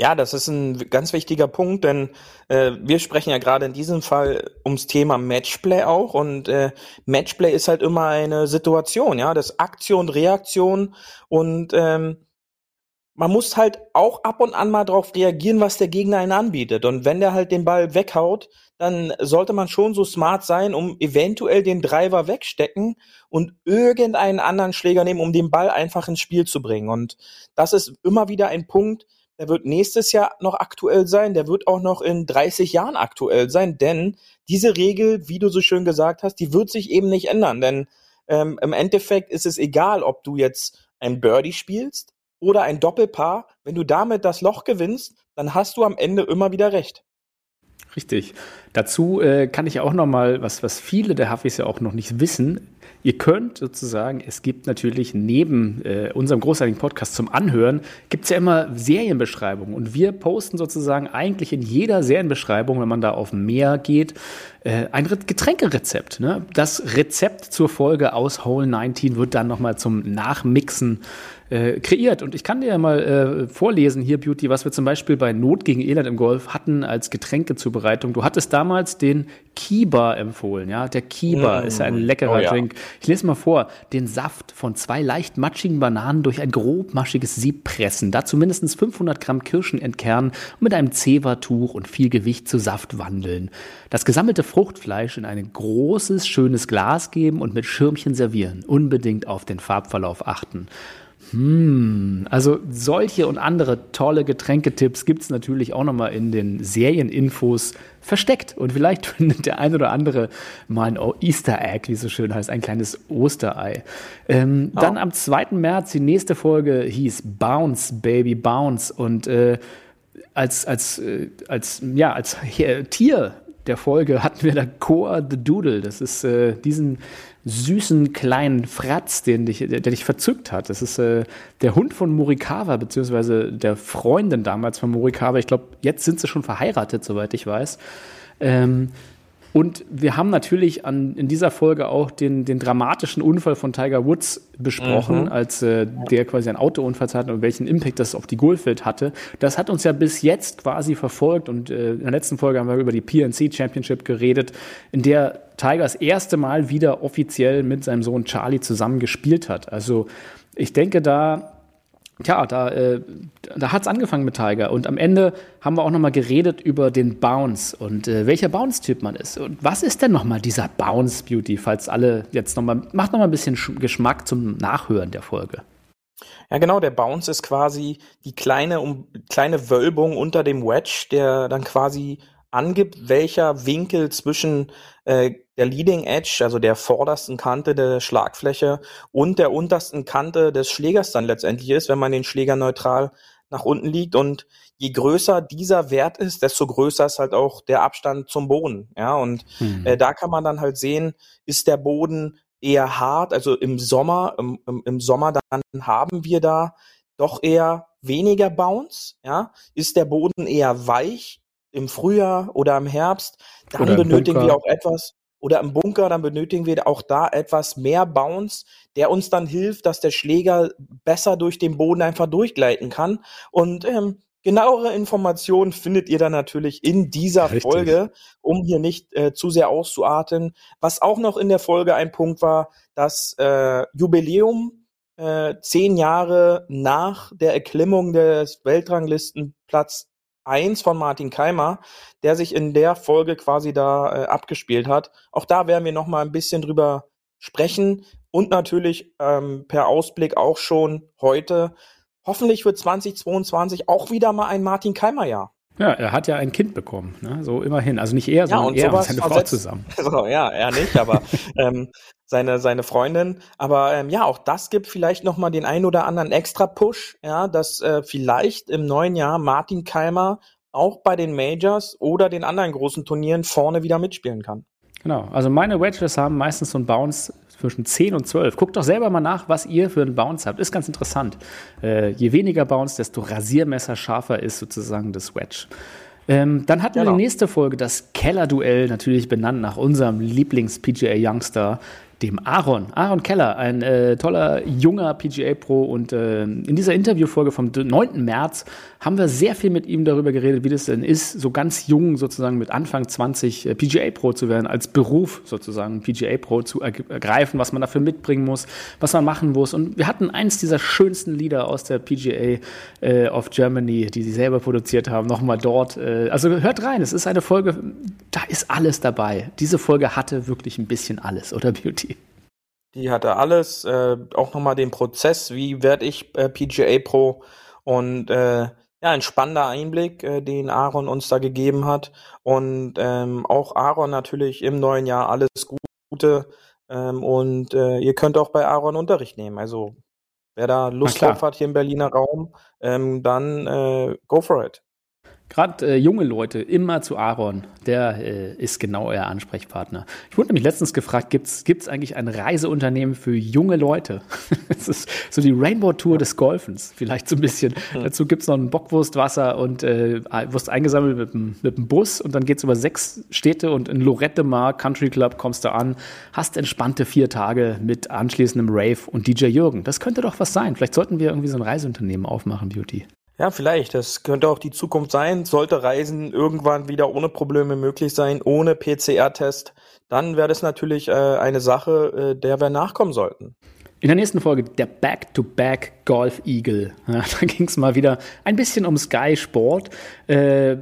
Ja, das ist ein ganz wichtiger Punkt, denn äh, wir sprechen ja gerade in diesem Fall ums Thema Matchplay auch und äh, Matchplay ist halt immer eine Situation, ja, das Aktion, Reaktion und ähm, man muss halt auch ab und an mal darauf reagieren, was der Gegner einen anbietet. Und wenn der halt den Ball weghaut, dann sollte man schon so smart sein, um eventuell den Driver wegstecken und irgendeinen anderen Schläger nehmen, um den Ball einfach ins Spiel zu bringen. Und das ist immer wieder ein Punkt, der wird nächstes Jahr noch aktuell sein, der wird auch noch in 30 Jahren aktuell sein, denn diese Regel, wie du so schön gesagt hast, die wird sich eben nicht ändern, denn ähm, im Endeffekt ist es egal, ob du jetzt ein Birdie spielst oder ein Doppelpaar, wenn du damit das Loch gewinnst, dann hast du am Ende immer wieder recht. Richtig. Dazu äh, kann ich auch noch mal was, was viele der Huffis ja auch noch nicht wissen. Ihr könnt sozusagen, es gibt natürlich neben äh, unserem großartigen Podcast zum Anhören, gibt es ja immer Serienbeschreibungen. Und wir posten sozusagen eigentlich in jeder Serienbeschreibung, wenn man da auf mehr geht, äh, ein Getränkerezept. Ne? Das Rezept zur Folge aus Hole 19 wird dann nochmal zum Nachmixen äh, kreiert. Und ich kann dir ja mal äh, vorlesen hier, Beauty, was wir zum Beispiel bei Not gegen Elend im Golf hatten als Getränkezubereitung. Du hattest damals den Kiba empfohlen, ja. Der Kiba mm. ist ja ein leckerer oh, ja. Drink. Ich lese mal vor. Den Saft von zwei leicht matschigen Bananen durch ein grobmaschiges Sieb pressen. Dazu mindestens 500 Gramm Kirschen entkernen und mit einem Zewa-Tuch und viel Gewicht zu Saft wandeln. Das gesammelte Fruchtfleisch in ein großes, schönes Glas geben und mit Schirmchen servieren. Unbedingt auf den Farbverlauf achten. Hm, also solche und andere tolle Getränketipps gibt es natürlich auch nochmal in den Serieninfos versteckt. Und vielleicht findet der ein oder andere mal ein Easter Egg, wie es so schön heißt, ein kleines Osterei. Ähm, oh. Dann am 2. März, die nächste Folge hieß Bounce, Baby Bounce. Und äh, als, als, äh, als, ja, als Tier der Folge hatten wir da Koa the Doodle. Das ist äh, diesen süßen kleinen Fratz, den dich, der, der dich verzückt hat. Das ist äh, der Hund von Morikawa, beziehungsweise der Freundin damals von Morikawa. Ich glaube, jetzt sind sie schon verheiratet, soweit ich weiß. Ähm, und wir haben natürlich an, in dieser Folge auch den, den dramatischen Unfall von Tiger Woods besprochen, mhm. als äh, der quasi einen Autounfall hatte und welchen Impact das auf die Golfwelt hatte. Das hat uns ja bis jetzt quasi verfolgt und äh, in der letzten Folge haben wir über die PNC Championship geredet, in der Tiger das erste Mal wieder offiziell mit seinem Sohn Charlie zusammen gespielt hat. Also ich denke da Tja, da, äh, da hat's angefangen mit Tiger. Und am Ende haben wir auch nochmal geredet über den Bounce und äh, welcher Bounce-Typ man ist. Und was ist denn nochmal dieser Bounce-Beauty, falls alle jetzt nochmal, macht nochmal ein bisschen Geschmack zum Nachhören der Folge. Ja, genau, der Bounce ist quasi die kleine, um, kleine Wölbung unter dem Wedge, der dann quasi angibt, welcher Winkel zwischen äh, der Leading Edge, also der vordersten Kante der Schlagfläche und der untersten Kante des Schlägers dann letztendlich ist, wenn man den Schläger neutral nach unten liegt. Und je größer dieser Wert ist, desto größer ist halt auch der Abstand zum Boden. Ja, und mhm. äh, da kann man dann halt sehen, ist der Boden eher hart, also im Sommer, im, im, im Sommer dann haben wir da doch eher weniger Bounce, ja, ist der Boden eher weich, im Frühjahr oder im Herbst, dann oder benötigen wir auch etwas, oder im Bunker, dann benötigen wir auch da etwas mehr Bounce, der uns dann hilft, dass der Schläger besser durch den Boden einfach durchgleiten kann. Und ähm, genauere Informationen findet ihr dann natürlich in dieser Richtig. Folge, um hier nicht äh, zu sehr auszuarten. Was auch noch in der Folge ein Punkt war, das äh, Jubiläum äh, zehn Jahre nach der Erklimmung des Weltranglistenplatz 1 von Martin Keimer, der sich in der Folge quasi da äh, abgespielt hat. Auch da werden wir noch mal ein bisschen drüber sprechen und natürlich ähm, per Ausblick auch schon heute. Hoffentlich wird 2022 auch wieder mal ein Martin Keimer Jahr. Ja, er hat ja ein Kind bekommen, ne? so immerhin. Also nicht er, sondern ja, er und seine Frau zusammen. So, ja, er nicht, aber ähm, seine, seine Freundin. Aber ähm, ja, auch das gibt vielleicht nochmal den ein oder anderen extra Push, ja, dass äh, vielleicht im neuen Jahr Martin Keimer auch bei den Majors oder den anderen großen Turnieren vorne wieder mitspielen kann. Genau, also meine Wedges haben meistens so einen Bounce zwischen 10 und 12. Guckt doch selber mal nach, was ihr für einen Bounce habt. Ist ganz interessant. Äh, je weniger Bounce, desto Rasiermesser scharfer ist sozusagen das Wedge. Ähm, dann hatten genau. wir die nächste Folge, das Keller-Duell, natürlich benannt nach unserem Lieblings-PGA-Youngster, dem Aaron. Aaron Keller, ein äh, toller junger PGA Pro. Und äh, in dieser Interviewfolge vom 9. März haben wir sehr viel mit ihm darüber geredet, wie das denn ist, so ganz jung sozusagen mit Anfang 20 äh, PGA Pro zu werden, als Beruf sozusagen PGA Pro zu ergreifen, was man dafür mitbringen muss, was man machen muss. Und wir hatten eins dieser schönsten Lieder aus der PGA äh, of Germany, die sie selber produziert haben, nochmal dort. Äh, also hört rein, es ist eine Folge, da ist alles dabei. Diese Folge hatte wirklich ein bisschen alles, oder Beauty? Die hatte alles, äh, auch nochmal den Prozess, wie werde ich äh, PGA Pro und äh, ja, ein spannender Einblick, äh, den Aaron uns da gegeben hat. Und ähm, auch Aaron natürlich im neuen Jahr alles Gute. Ähm, und äh, ihr könnt auch bei Aaron Unterricht nehmen. Also wer da Lust drauf hat hier im Berliner Raum, ähm, dann äh, go for it. Gerade äh, junge Leute immer zu Aaron, der äh, ist genau euer Ansprechpartner. Ich wurde nämlich letztens gefragt, gibt es eigentlich ein Reiseunternehmen für junge Leute? das ist so die Rainbow Tour des Golfens, vielleicht so ein bisschen. Dazu gibt es noch ein Bockwurstwasser und äh, wirst eingesammelt mit, mit dem Bus und dann geht es über sechs Städte und in Lorette Mar Country Club kommst du an, hast entspannte vier Tage mit anschließendem Rave und DJ Jürgen. Das könnte doch was sein. Vielleicht sollten wir irgendwie so ein Reiseunternehmen aufmachen, Beauty. Ja, vielleicht. Das könnte auch die Zukunft sein. Sollte Reisen irgendwann wieder ohne Probleme möglich sein, ohne PCR-Test, dann wäre das natürlich äh, eine Sache, äh, der wir nachkommen sollten. In der nächsten Folge der Back-to-Back Golf Eagle. Ja, da ging es mal wieder ein bisschen um Sky Sport. Äh,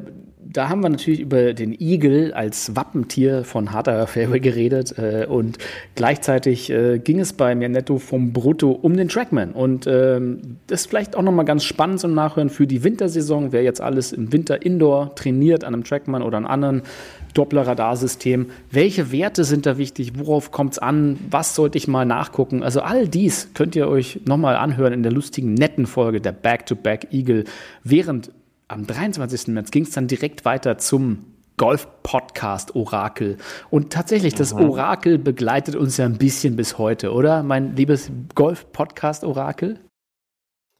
da haben wir natürlich über den Igel als Wappentier von harter Fairway geredet äh, und gleichzeitig äh, ging es bei mir netto vom Brutto um den Trackman und ähm, das ist vielleicht auch nochmal ganz spannend zum Nachhören für die Wintersaison, wer jetzt alles im Winter Indoor trainiert an einem Trackman oder einem anderen Doppler-Radarsystem. Welche Werte sind da wichtig? Worauf kommt es an? Was sollte ich mal nachgucken? Also all dies könnt ihr euch nochmal anhören in der lustigen, netten Folge der Back-to-Back Eagle während am 23. März ging es dann direkt weiter zum Golf-Podcast Orakel. Und tatsächlich, das Orakel begleitet uns ja ein bisschen bis heute, oder? Mein liebes Golf-Podcast Orakel?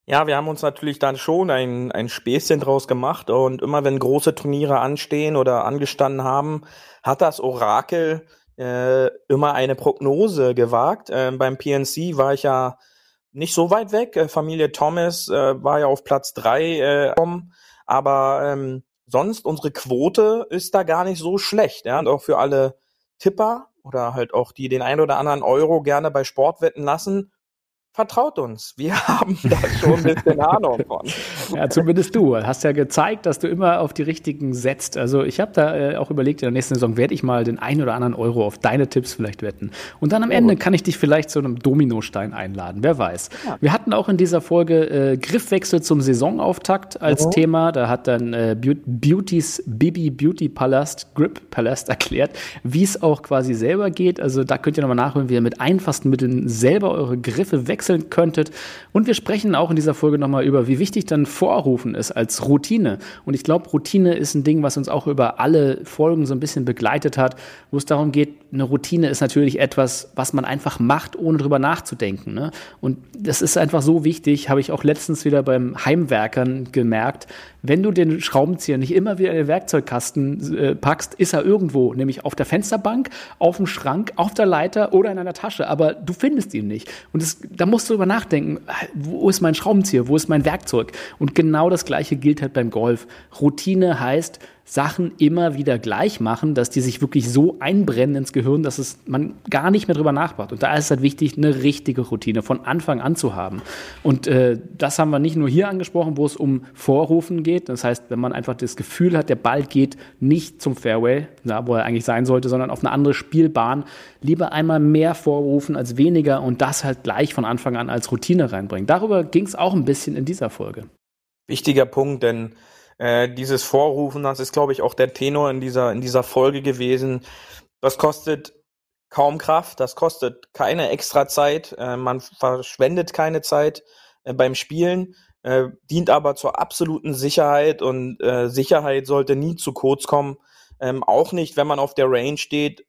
Ja, wir haben uns natürlich dann schon ein, ein Späßchen draus gemacht und immer wenn große Turniere anstehen oder angestanden haben, hat das Orakel äh, immer eine Prognose gewagt. Äh, beim PNC war ich ja nicht so weit weg. Äh, Familie Thomas äh, war ja auf Platz drei äh, aber ähm, sonst unsere Quote ist da gar nicht so schlecht. Ja? Und auch für alle Tipper oder halt auch die den ein oder anderen Euro gerne bei Sport wetten lassen, vertraut uns. Wir haben da schon ein bisschen Ahnung von. Ja, zumindest du. Hast ja gezeigt, dass du immer auf die richtigen setzt. Also ich habe da äh, auch überlegt, in der nächsten Saison werde ich mal den ein oder anderen Euro auf deine Tipps vielleicht wetten. Und dann am Ende oh. kann ich dich vielleicht zu einem Dominostein einladen. Wer weiß. Ja. Wir hatten auch in dieser Folge äh, Griffwechsel zum Saisonauftakt als oh. Thema. Da hat dann äh, Beautys Bibi Beauty Palast, Grip Palast erklärt, wie es auch quasi selber geht. Also da könnt ihr nochmal nachholen, wie ihr mit einfachsten Mitteln selber eure Griffe wechselt wechseln könntet. Und wir sprechen auch in dieser Folge nochmal über, wie wichtig dann Vorrufen ist als Routine. Und ich glaube, Routine ist ein Ding, was uns auch über alle Folgen so ein bisschen begleitet hat, wo es darum geht, eine Routine ist natürlich etwas, was man einfach macht, ohne drüber nachzudenken. Ne? Und das ist einfach so wichtig, habe ich auch letztens wieder beim Heimwerkern gemerkt. Wenn du den Schraubenzieher nicht immer wieder in den Werkzeugkasten äh, packst, ist er irgendwo, nämlich auf der Fensterbank, auf dem Schrank, auf der Leiter oder in einer Tasche, aber du findest ihn nicht. Und das, da musst du drüber nachdenken, wo ist mein Schraubenzieher, wo ist mein Werkzeug? Und genau das Gleiche gilt halt beim Golf. Routine heißt, Sachen immer wieder gleich machen, dass die sich wirklich so einbrennen ins Gehirn, dass es man gar nicht mehr drüber nachmacht. Und da ist es halt wichtig, eine richtige Routine von Anfang an zu haben. Und äh, das haben wir nicht nur hier angesprochen, wo es um Vorrufen geht. Das heißt, wenn man einfach das Gefühl hat, der Ball geht nicht zum Fairway, da wo er eigentlich sein sollte, sondern auf eine andere Spielbahn, lieber einmal mehr vorrufen als weniger und das halt gleich von Anfang an als Routine reinbringen. Darüber ging es auch ein bisschen in dieser Folge. Wichtiger Punkt, denn Äh, dieses Vorrufen, das ist, glaube ich, auch der Tenor in dieser, in dieser Folge gewesen. Das kostet kaum Kraft, das kostet keine extra Zeit, äh, man verschwendet keine Zeit äh, beim Spielen, äh, dient aber zur absoluten Sicherheit und äh, Sicherheit sollte nie zu kurz kommen. Ähm, auch nicht, wenn man auf der Range steht,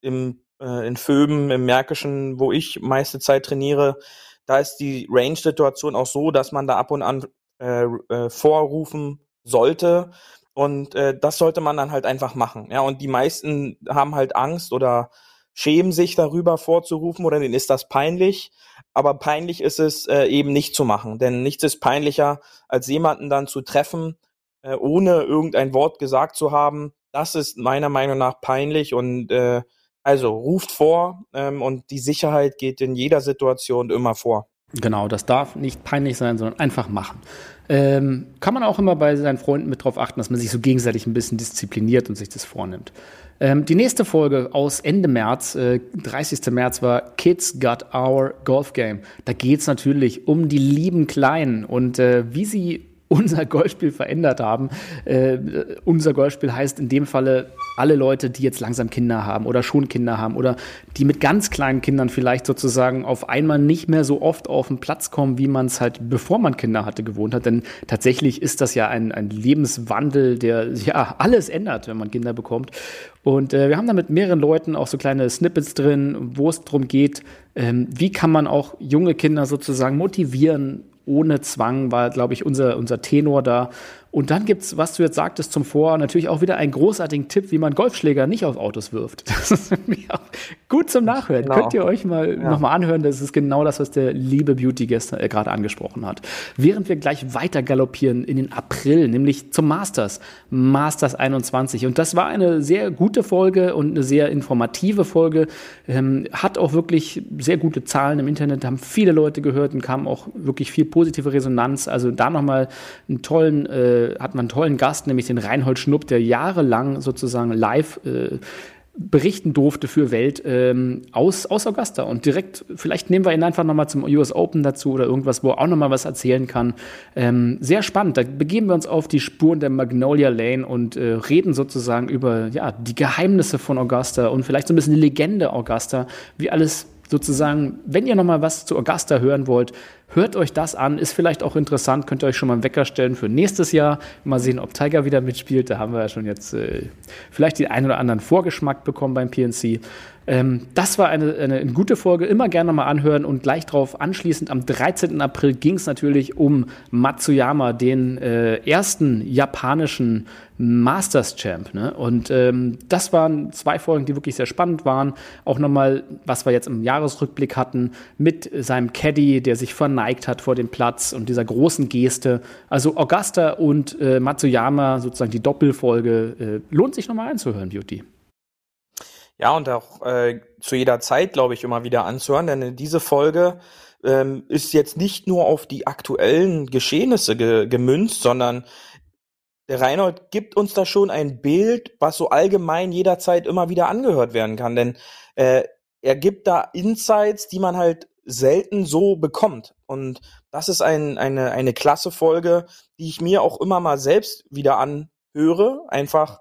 im, äh, in Föben, im Märkischen, wo ich meiste Zeit trainiere, da ist die Range-Situation auch so, dass man da ab und an äh, äh, vorrufen sollte. Und äh, das sollte man dann halt einfach machen. Ja, und die meisten haben halt Angst oder schämen sich darüber vorzurufen oder denen ist das peinlich. Aber peinlich ist es äh, eben nicht zu machen. Denn nichts ist peinlicher, als jemanden dann zu treffen, äh, ohne irgendein Wort gesagt zu haben. Das ist meiner Meinung nach peinlich und äh, also ruft vor ähm, und die Sicherheit geht in jeder Situation immer vor. Genau, das darf nicht peinlich sein, sondern einfach machen. Ähm, kann man auch immer bei seinen Freunden mit drauf achten, dass man sich so gegenseitig ein bisschen diszipliniert und sich das vornimmt. Ähm, die nächste Folge aus Ende März, äh, 30. März, war Kids Got Our Golf Game. Da geht es natürlich um die lieben Kleinen und äh, wie sie unser Golfspiel verändert haben. Äh, unser Golfspiel heißt in dem Falle alle Leute, die jetzt langsam Kinder haben oder schon Kinder haben oder die mit ganz kleinen Kindern vielleicht sozusagen auf einmal nicht mehr so oft auf den Platz kommen, wie man es halt bevor man Kinder hatte gewohnt hat. Denn tatsächlich ist das ja ein, ein Lebenswandel, der ja alles ändert, wenn man Kinder bekommt. Und äh, wir haben da mit mehreren Leuten auch so kleine Snippets drin, wo es darum geht, ähm, wie kann man auch junge Kinder sozusagen motivieren, ohne Zwang war, glaube ich, unser, unser Tenor da. Und dann gibt's, was du jetzt sagtest zum Vor, natürlich auch wieder einen großartigen Tipp, wie man Golfschläger nicht auf Autos wirft. Das ist auch gut zum Nachhören. Genau. Könnt ihr euch mal ja. nochmal anhören. Das ist genau das, was der liebe Beauty gestern äh, gerade angesprochen hat. Während wir gleich weiter galoppieren in den April, nämlich zum Masters, Masters 21. Und das war eine sehr gute Folge und eine sehr informative Folge. Ähm, hat auch wirklich sehr gute Zahlen im Internet, haben viele Leute gehört und kam auch wirklich viel positive Resonanz. Also da nochmal einen tollen äh, hat man einen tollen Gast, nämlich den Reinhold Schnupp, der jahrelang sozusagen live äh, berichten durfte für Welt ähm, aus, aus Augusta. Und direkt, vielleicht nehmen wir ihn einfach nochmal zum US Open dazu oder irgendwas, wo er auch nochmal was erzählen kann. Ähm, sehr spannend. Da begeben wir uns auf die Spuren der Magnolia Lane und äh, reden sozusagen über ja, die Geheimnisse von Augusta und vielleicht so ein bisschen die Legende Augusta, wie alles sozusagen, wenn ihr nochmal was zu Augusta hören wollt, Hört euch das an, ist vielleicht auch interessant, könnt ihr euch schon mal einen Wecker stellen für nächstes Jahr. Mal sehen, ob Tiger wieder mitspielt. Da haben wir ja schon jetzt äh, vielleicht den einen oder anderen Vorgeschmack bekommen beim PNC. Ähm, das war eine, eine, eine, gute Folge, immer gerne mal anhören und gleich darauf anschließend am 13. April ging es natürlich um Matsuyama, den äh, ersten japanischen Masters Champ. Ne? Und ähm, das waren zwei Folgen, die wirklich sehr spannend waren. Auch nochmal, was wir jetzt im Jahresrückblick hatten, mit seinem Caddy, der sich verneigt hat vor dem Platz und dieser großen Geste. Also Augusta und äh, Matsuyama, sozusagen die Doppelfolge, äh, lohnt sich nochmal einzuhören, Beauty. Ja, und auch äh, zu jeder Zeit, glaube ich, immer wieder anzuhören, denn diese Folge ähm, ist jetzt nicht nur auf die aktuellen Geschehnisse ge gemünzt, sondern der Reinhold gibt uns da schon ein Bild, was so allgemein jederzeit immer wieder angehört werden kann, denn äh, er gibt da Insights, die man halt selten so bekommt. Und das ist ein, eine, eine klasse Folge, die ich mir auch immer mal selbst wieder anhöre, einfach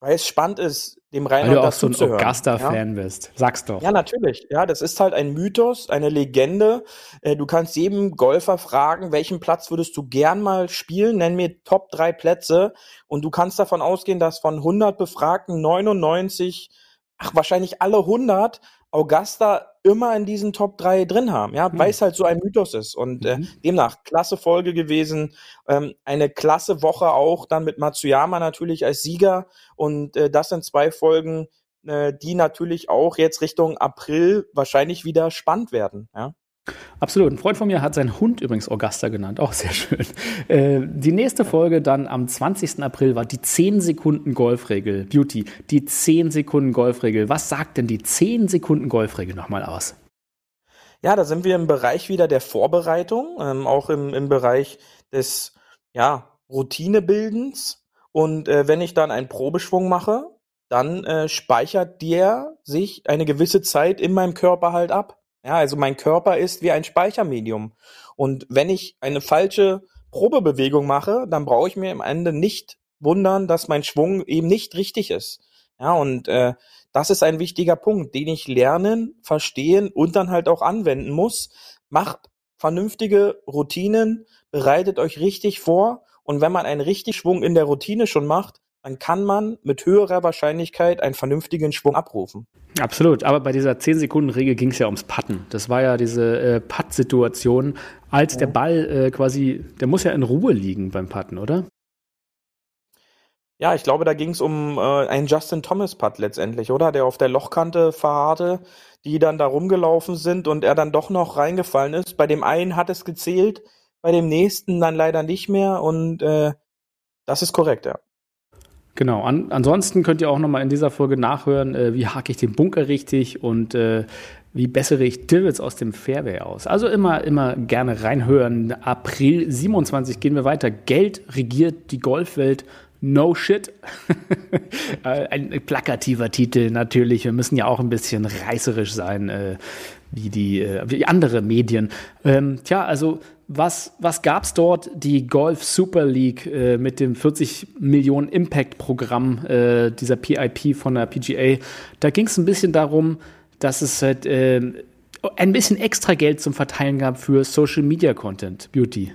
weil es spannend ist, dem Reinhold Weil du auch so ein Augusta-Fan ja? bist. Sag's doch. Ja, natürlich. Ja, das ist halt ein Mythos, eine Legende. Äh, du kannst jedem Golfer fragen, welchen Platz würdest du gern mal spielen? Nenn mir Top drei Plätze. Und du kannst davon ausgehen, dass von 100 Befragten 99, ach, wahrscheinlich alle 100 Augusta immer in diesen Top 3 drin haben, ja, mhm. weil es halt so ein Mythos ist. Und äh, mhm. demnach, klasse Folge gewesen, ähm, eine klasse Woche auch dann mit Matsuyama natürlich als Sieger. Und äh, das sind zwei Folgen, äh, die natürlich auch jetzt Richtung April wahrscheinlich wieder spannend werden, ja. Absolut. Ein Freund von mir hat seinen Hund übrigens Augusta genannt. Auch sehr schön. Äh, die nächste Folge dann am 20. April war die 10 Sekunden Golfregel. Beauty. Die 10 Sekunden Golfregel. Was sagt denn die 10 Sekunden Golfregel nochmal aus? Ja, da sind wir im Bereich wieder der Vorbereitung, ähm, auch im, im Bereich des ja, Routinebildens. Und äh, wenn ich dann einen Probeschwung mache, dann äh, speichert der sich eine gewisse Zeit in meinem Körper halt ab. Ja, also mein Körper ist wie ein Speichermedium. Und wenn ich eine falsche Probebewegung mache, dann brauche ich mir am Ende nicht wundern, dass mein Schwung eben nicht richtig ist. Ja, und äh, das ist ein wichtiger Punkt, den ich lernen, verstehen und dann halt auch anwenden muss. Macht vernünftige Routinen, bereitet euch richtig vor und wenn man einen richtig Schwung in der Routine schon macht, dann kann man mit höherer Wahrscheinlichkeit einen vernünftigen Schwung abrufen. Absolut, aber bei dieser 10-Sekunden-Regel ging es ja ums Putten. Das war ja diese äh, Putt-Situation, als ja. der Ball äh, quasi, der muss ja in Ruhe liegen beim Putten, oder? Ja, ich glaube, da ging es um äh, einen Justin Thomas Putt letztendlich, oder? Der auf der Lochkante verharrte, die dann da rumgelaufen sind und er dann doch noch reingefallen ist. Bei dem einen hat es gezählt, bei dem nächsten dann leider nicht mehr und äh, das ist korrekt, ja. Genau, An ansonsten könnt ihr auch nochmal in dieser Folge nachhören, äh, wie hake ich den Bunker richtig und äh, wie bessere ich Divots aus dem Fairway aus. Also immer, immer gerne reinhören. April 27 gehen wir weiter. Geld regiert die Golfwelt No Shit. Äh, ein plakativer Titel natürlich. Wir müssen ja auch ein bisschen reißerisch sein, äh, wie, die, äh, wie andere Medien. Ähm, tja, also was, was gab es dort? Die Golf Super League äh, mit dem 40 Millionen Impact-Programm äh, dieser PIP von der PGA. Da ging es ein bisschen darum, dass es halt äh, ein bisschen extra Geld zum Verteilen gab für Social Media Content, Beauty.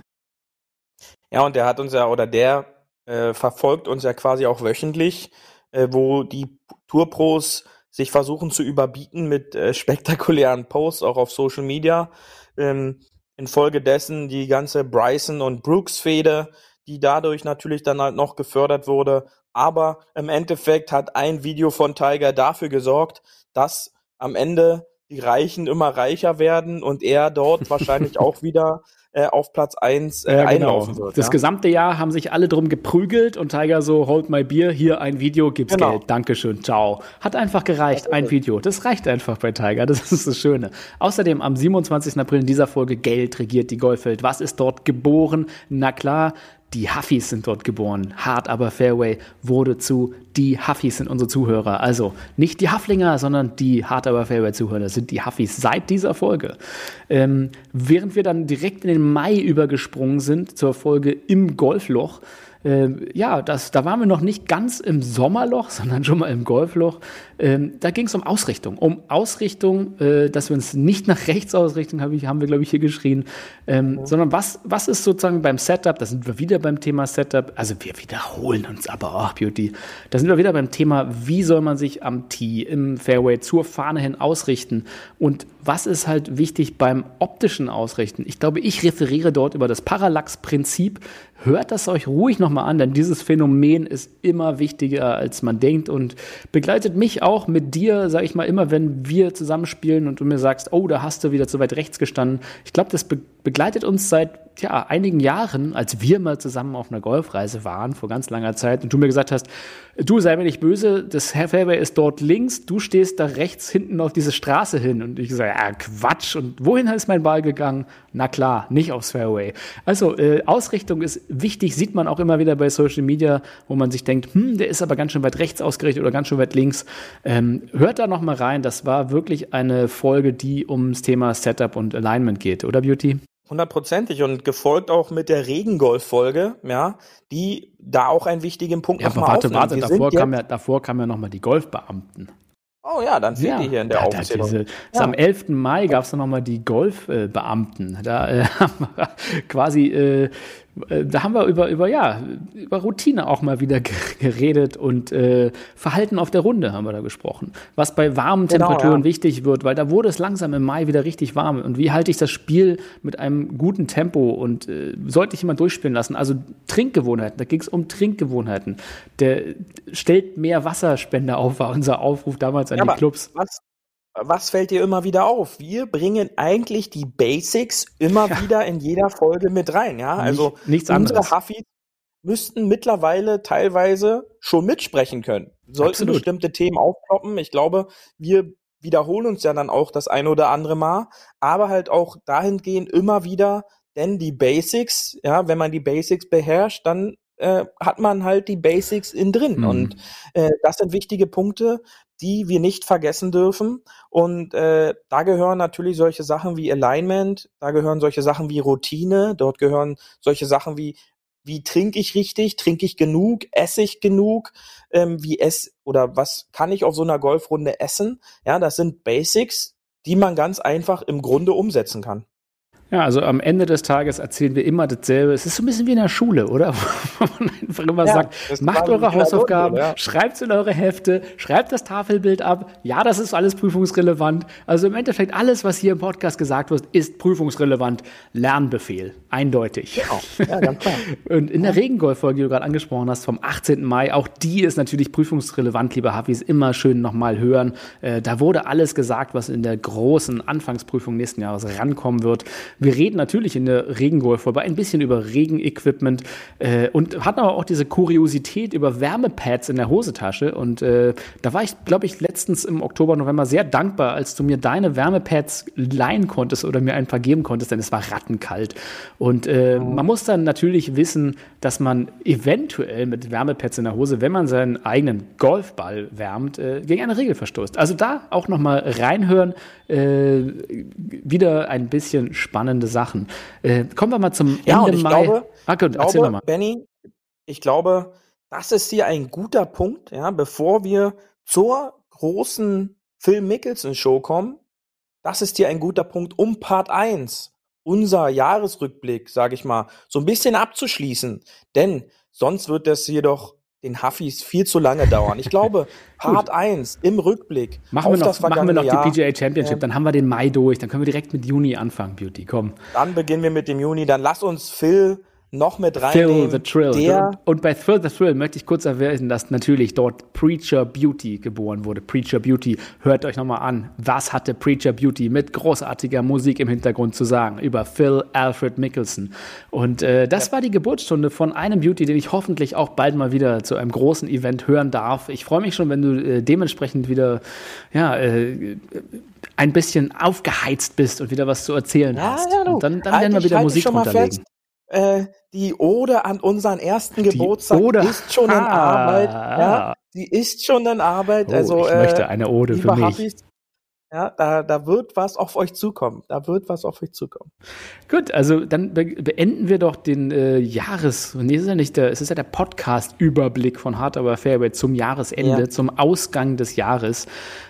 Ja, und der hat uns ja, oder der äh, verfolgt uns ja quasi auch wöchentlich, äh, wo die Tourpros sich versuchen zu überbieten mit äh, spektakulären Posts auch auf Social Media. Ähm, infolgedessen die ganze Bryson und Brooks Fehde, die dadurch natürlich dann halt noch gefördert wurde. Aber im Endeffekt hat ein Video von Tiger dafür gesorgt, dass am Ende die Reichen immer reicher werden und er dort wahrscheinlich auch wieder äh, auf Platz 1 äh, ja, genau. einlaufen wird. Das ja? gesamte Jahr haben sich alle drum geprügelt und Tiger so, hold my beer, hier ein Video, gibt's genau. Geld, Dankeschön, ciao. Hat einfach gereicht, ein Video. Das reicht einfach bei Tiger, das ist das Schöne. Außerdem am 27. April in dieser Folge Geld regiert die Golfwelt. Was ist dort geboren? Na klar, die Huffis sind dort geboren. Hard aber Fairway wurde zu die Huffis sind unsere Zuhörer. Also nicht die Hufflinger, sondern die Hard aber Fairway Zuhörer sind die Huffis seit dieser Folge. Ähm, während wir dann direkt in den Mai übergesprungen sind zur Folge im Golfloch, ähm, ja, das, da waren wir noch nicht ganz im Sommerloch, sondern schon mal im Golfloch. Ähm, da ging es um Ausrichtung. Um Ausrichtung, äh, dass wir uns nicht nach rechts ausrichten, hab ich, haben wir, glaube ich, hier geschrien, ähm, mhm. sondern was, was ist sozusagen beim Setup, da sind wir wieder beim Thema Setup, also wir wiederholen uns aber auch, Beauty, da sind wir wieder beim Thema, wie soll man sich am Tee, im Fairway, zur Fahne hin ausrichten und was ist halt wichtig beim optischen Ausrichten. Ich glaube, ich referiere dort über das Parallax-Prinzip, hört das euch ruhig nochmal an, denn dieses Phänomen ist immer wichtiger, als man denkt und begleitet mich auch mit dir, sag ich mal, immer wenn wir zusammenspielen und du mir sagst, oh, da hast du wieder zu weit rechts gestanden. Ich glaube, das be begleitet uns seit ja, einigen Jahren, als wir mal zusammen auf einer Golfreise waren, vor ganz langer Zeit, und du mir gesagt hast, du sei mir nicht böse, das Fairway ist dort links, du stehst da rechts hinten auf diese Straße hin. Und ich sage, ja, Quatsch. Und wohin ist mein Ball gegangen? Na klar, nicht aufs Fairway. Also äh, Ausrichtung ist wichtig, sieht man auch immer wieder bei Social Media, wo man sich denkt, hm, der ist aber ganz schön weit rechts ausgerichtet oder ganz schön weit links. Ähm, hört da noch mal rein, das war wirklich eine Folge, die ums Thema Setup und Alignment geht, oder Beauty? Hundertprozentig und gefolgt auch mit der Regengolf-Folge, ja, die da auch einen wichtigen Punkt ja, nochmal warte, warte, davor kam, ja, davor kam ja nochmal die Golfbeamten. Oh ja, dann fehlt ja, die hier in der da, Aufzählung. Diese, ja. Am 11. Mai gab es dann nochmal die Golfbeamten. Da äh, haben wir quasi äh, äh, da haben wir über, über, ja, über Routine auch mal wieder geredet und äh, Verhalten auf der Runde haben wir da gesprochen. Was bei warmen genau, Temperaturen ja. wichtig wird, weil da wurde es langsam im Mai wieder richtig warm. Und wie halte ich das Spiel mit einem guten Tempo und äh, sollte ich jemand durchspielen lassen? Also Trinkgewohnheiten, da ging es um Trinkgewohnheiten. Der stellt mehr Wasserspender auf, war unser Aufruf damals an ja, die Clubs. Was, was fällt dir immer wieder auf? Wir bringen eigentlich die Basics immer ja. wieder in jeder Folge mit rein, ja? Also Nicht, nichts unsere anderes. Huffis müssten mittlerweile teilweise schon mitsprechen können. Sollten Absolut. bestimmte Themen aufploppen. Ich glaube, wir wiederholen uns ja dann auch das eine oder andere Mal, aber halt auch dahingehend immer wieder, denn die Basics, ja, wenn man die Basics beherrscht, dann äh, hat man halt die Basics in drin. Mhm. Und äh, das sind wichtige Punkte, die wir nicht vergessen dürfen. Und äh, da gehören natürlich solche Sachen wie Alignment, da gehören solche Sachen wie Routine, dort gehören solche Sachen wie wie trinke ich richtig, trinke ich genug, esse ich genug, ähm, wie ess oder was kann ich auf so einer Golfrunde essen? Ja, das sind Basics, die man ganz einfach im Grunde umsetzen kann. Ja, also am Ende des Tages erzählen wir immer dasselbe. Es ist so ein bisschen wie in der Schule, oder? Wo man einfach immer ja, sagt, macht eure Hausaufgaben, ja. schreibt in eure Hefte, schreibt das Tafelbild ab. Ja, das ist alles prüfungsrelevant. Also im Endeffekt alles, was hier im Podcast gesagt wird, ist prüfungsrelevant. Lernbefehl, eindeutig. Genau. Ja, ganz klar. Und in der Regengolf-Folge, die du gerade angesprochen hast, vom 18. Mai, auch die ist natürlich prüfungsrelevant, lieber Hafis, immer schön nochmal hören. Äh, da wurde alles gesagt, was in der großen Anfangsprüfung nächsten Jahres rankommen wird. Wir reden natürlich in der Regengolf-Folge ein bisschen über Regenequipment äh, und hatten aber auch diese Kuriosität über Wärmepads in der Hosentasche. Und äh, da war ich, glaube ich, letztens im Oktober, November sehr dankbar, als du mir deine Wärmepads leihen konntest oder mir ein paar geben konntest, denn es war rattenkalt. Und äh, oh. man muss dann natürlich wissen, dass man eventuell mit Wärmepads in der Hose, wenn man seinen eigenen Golfball wärmt, äh, gegen eine Regel verstoßt. Also da auch noch mal reinhören. Äh, wieder ein bisschen spannende Sachen. Äh, kommen wir mal zum ja, Ende ich Mai. Glaube, ah, gut, glaube, mal. Benny, ich glaube, das ist hier ein guter Punkt, ja, bevor wir zur großen Phil Mickelson Show kommen. Das ist hier ein guter Punkt, um Part 1, unser Jahresrückblick, sage ich mal, so ein bisschen abzuschließen. Denn sonst wird das hier doch den Huffis viel zu lange dauern. Ich glaube, Part 1 im Rückblick. Machen wir noch, machen wir noch die PGA Championship, dann haben wir den Mai durch, dann können wir direkt mit Juni anfangen, Beauty. Komm. Dann beginnen wir mit dem Juni, dann lass uns Phil noch mit reinnehmen. Phil the Thrill. Der und bei Thrill the Thrill möchte ich kurz erwähnen, dass natürlich dort Preacher Beauty geboren wurde. Preacher Beauty, hört euch nochmal an. Was hatte Preacher Beauty mit großartiger Musik im Hintergrund zu sagen über Phil Alfred Mickelson? Und äh, das ja. war die Geburtsstunde von einem Beauty, den ich hoffentlich auch bald mal wieder zu einem großen Event hören darf. Ich freue mich schon, wenn du äh, dementsprechend wieder ja, äh, ein bisschen aufgeheizt bist und wieder was zu erzählen ja, hast. Ja, und dann, dann halt werden wir wieder Musik runterlegen. Äh, die Ode an unseren ersten die Geburtstag Ode. ist schon in Arbeit. Ja, die ist schon in Arbeit. Oh, also, ich äh, möchte eine Ode für mich. Happys, ja, da, da wird was auf euch zukommen. Da wird was auf euch zukommen. Gut, also dann be beenden wir doch den äh, Jahres, nee, es ist ja nicht der, es ist ja der Podcast-Überblick von Hard Aber Fairway zum Jahresende, ja. zum Ausgang des Jahres.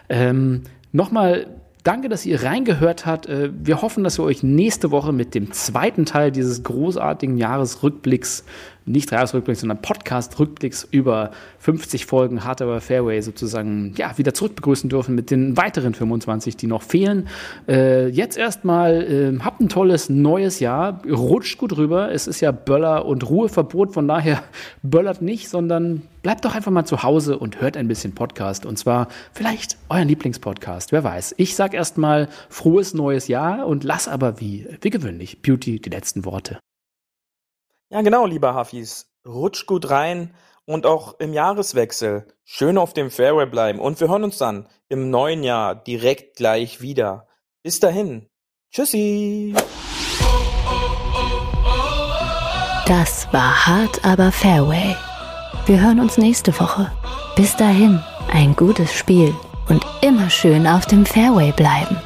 Ähm, Nochmal Danke, dass ihr reingehört habt. Äh, wir hoffen, dass wir euch nächste Woche mit dem zweiten Teil dieses großartigen Jahresrückblicks nicht Jahresrückblick, sondern Podcast-Rückblicks über 50 Folgen Hard Aber Fairway sozusagen ja, wieder zurückbegrüßen dürfen mit den weiteren 25, die noch fehlen. Äh, jetzt erstmal, äh, habt ein tolles neues Jahr, rutscht gut rüber. Es ist ja Böller- und Ruheverbot, von daher böllert nicht, sondern bleibt doch einfach mal zu Hause und hört ein bisschen Podcast. Und zwar vielleicht euren Lieblingspodcast, wer weiß. Ich sag erstmal frohes neues Jahr und lass aber wie, wie gewöhnlich Beauty die letzten Worte. Ja, genau, lieber Hafis. Rutsch gut rein und auch im Jahreswechsel schön auf dem Fairway bleiben. Und wir hören uns dann im neuen Jahr direkt gleich wieder. Bis dahin. Tschüssi. Das war hart, aber Fairway. Wir hören uns nächste Woche. Bis dahin, ein gutes Spiel und immer schön auf dem Fairway bleiben.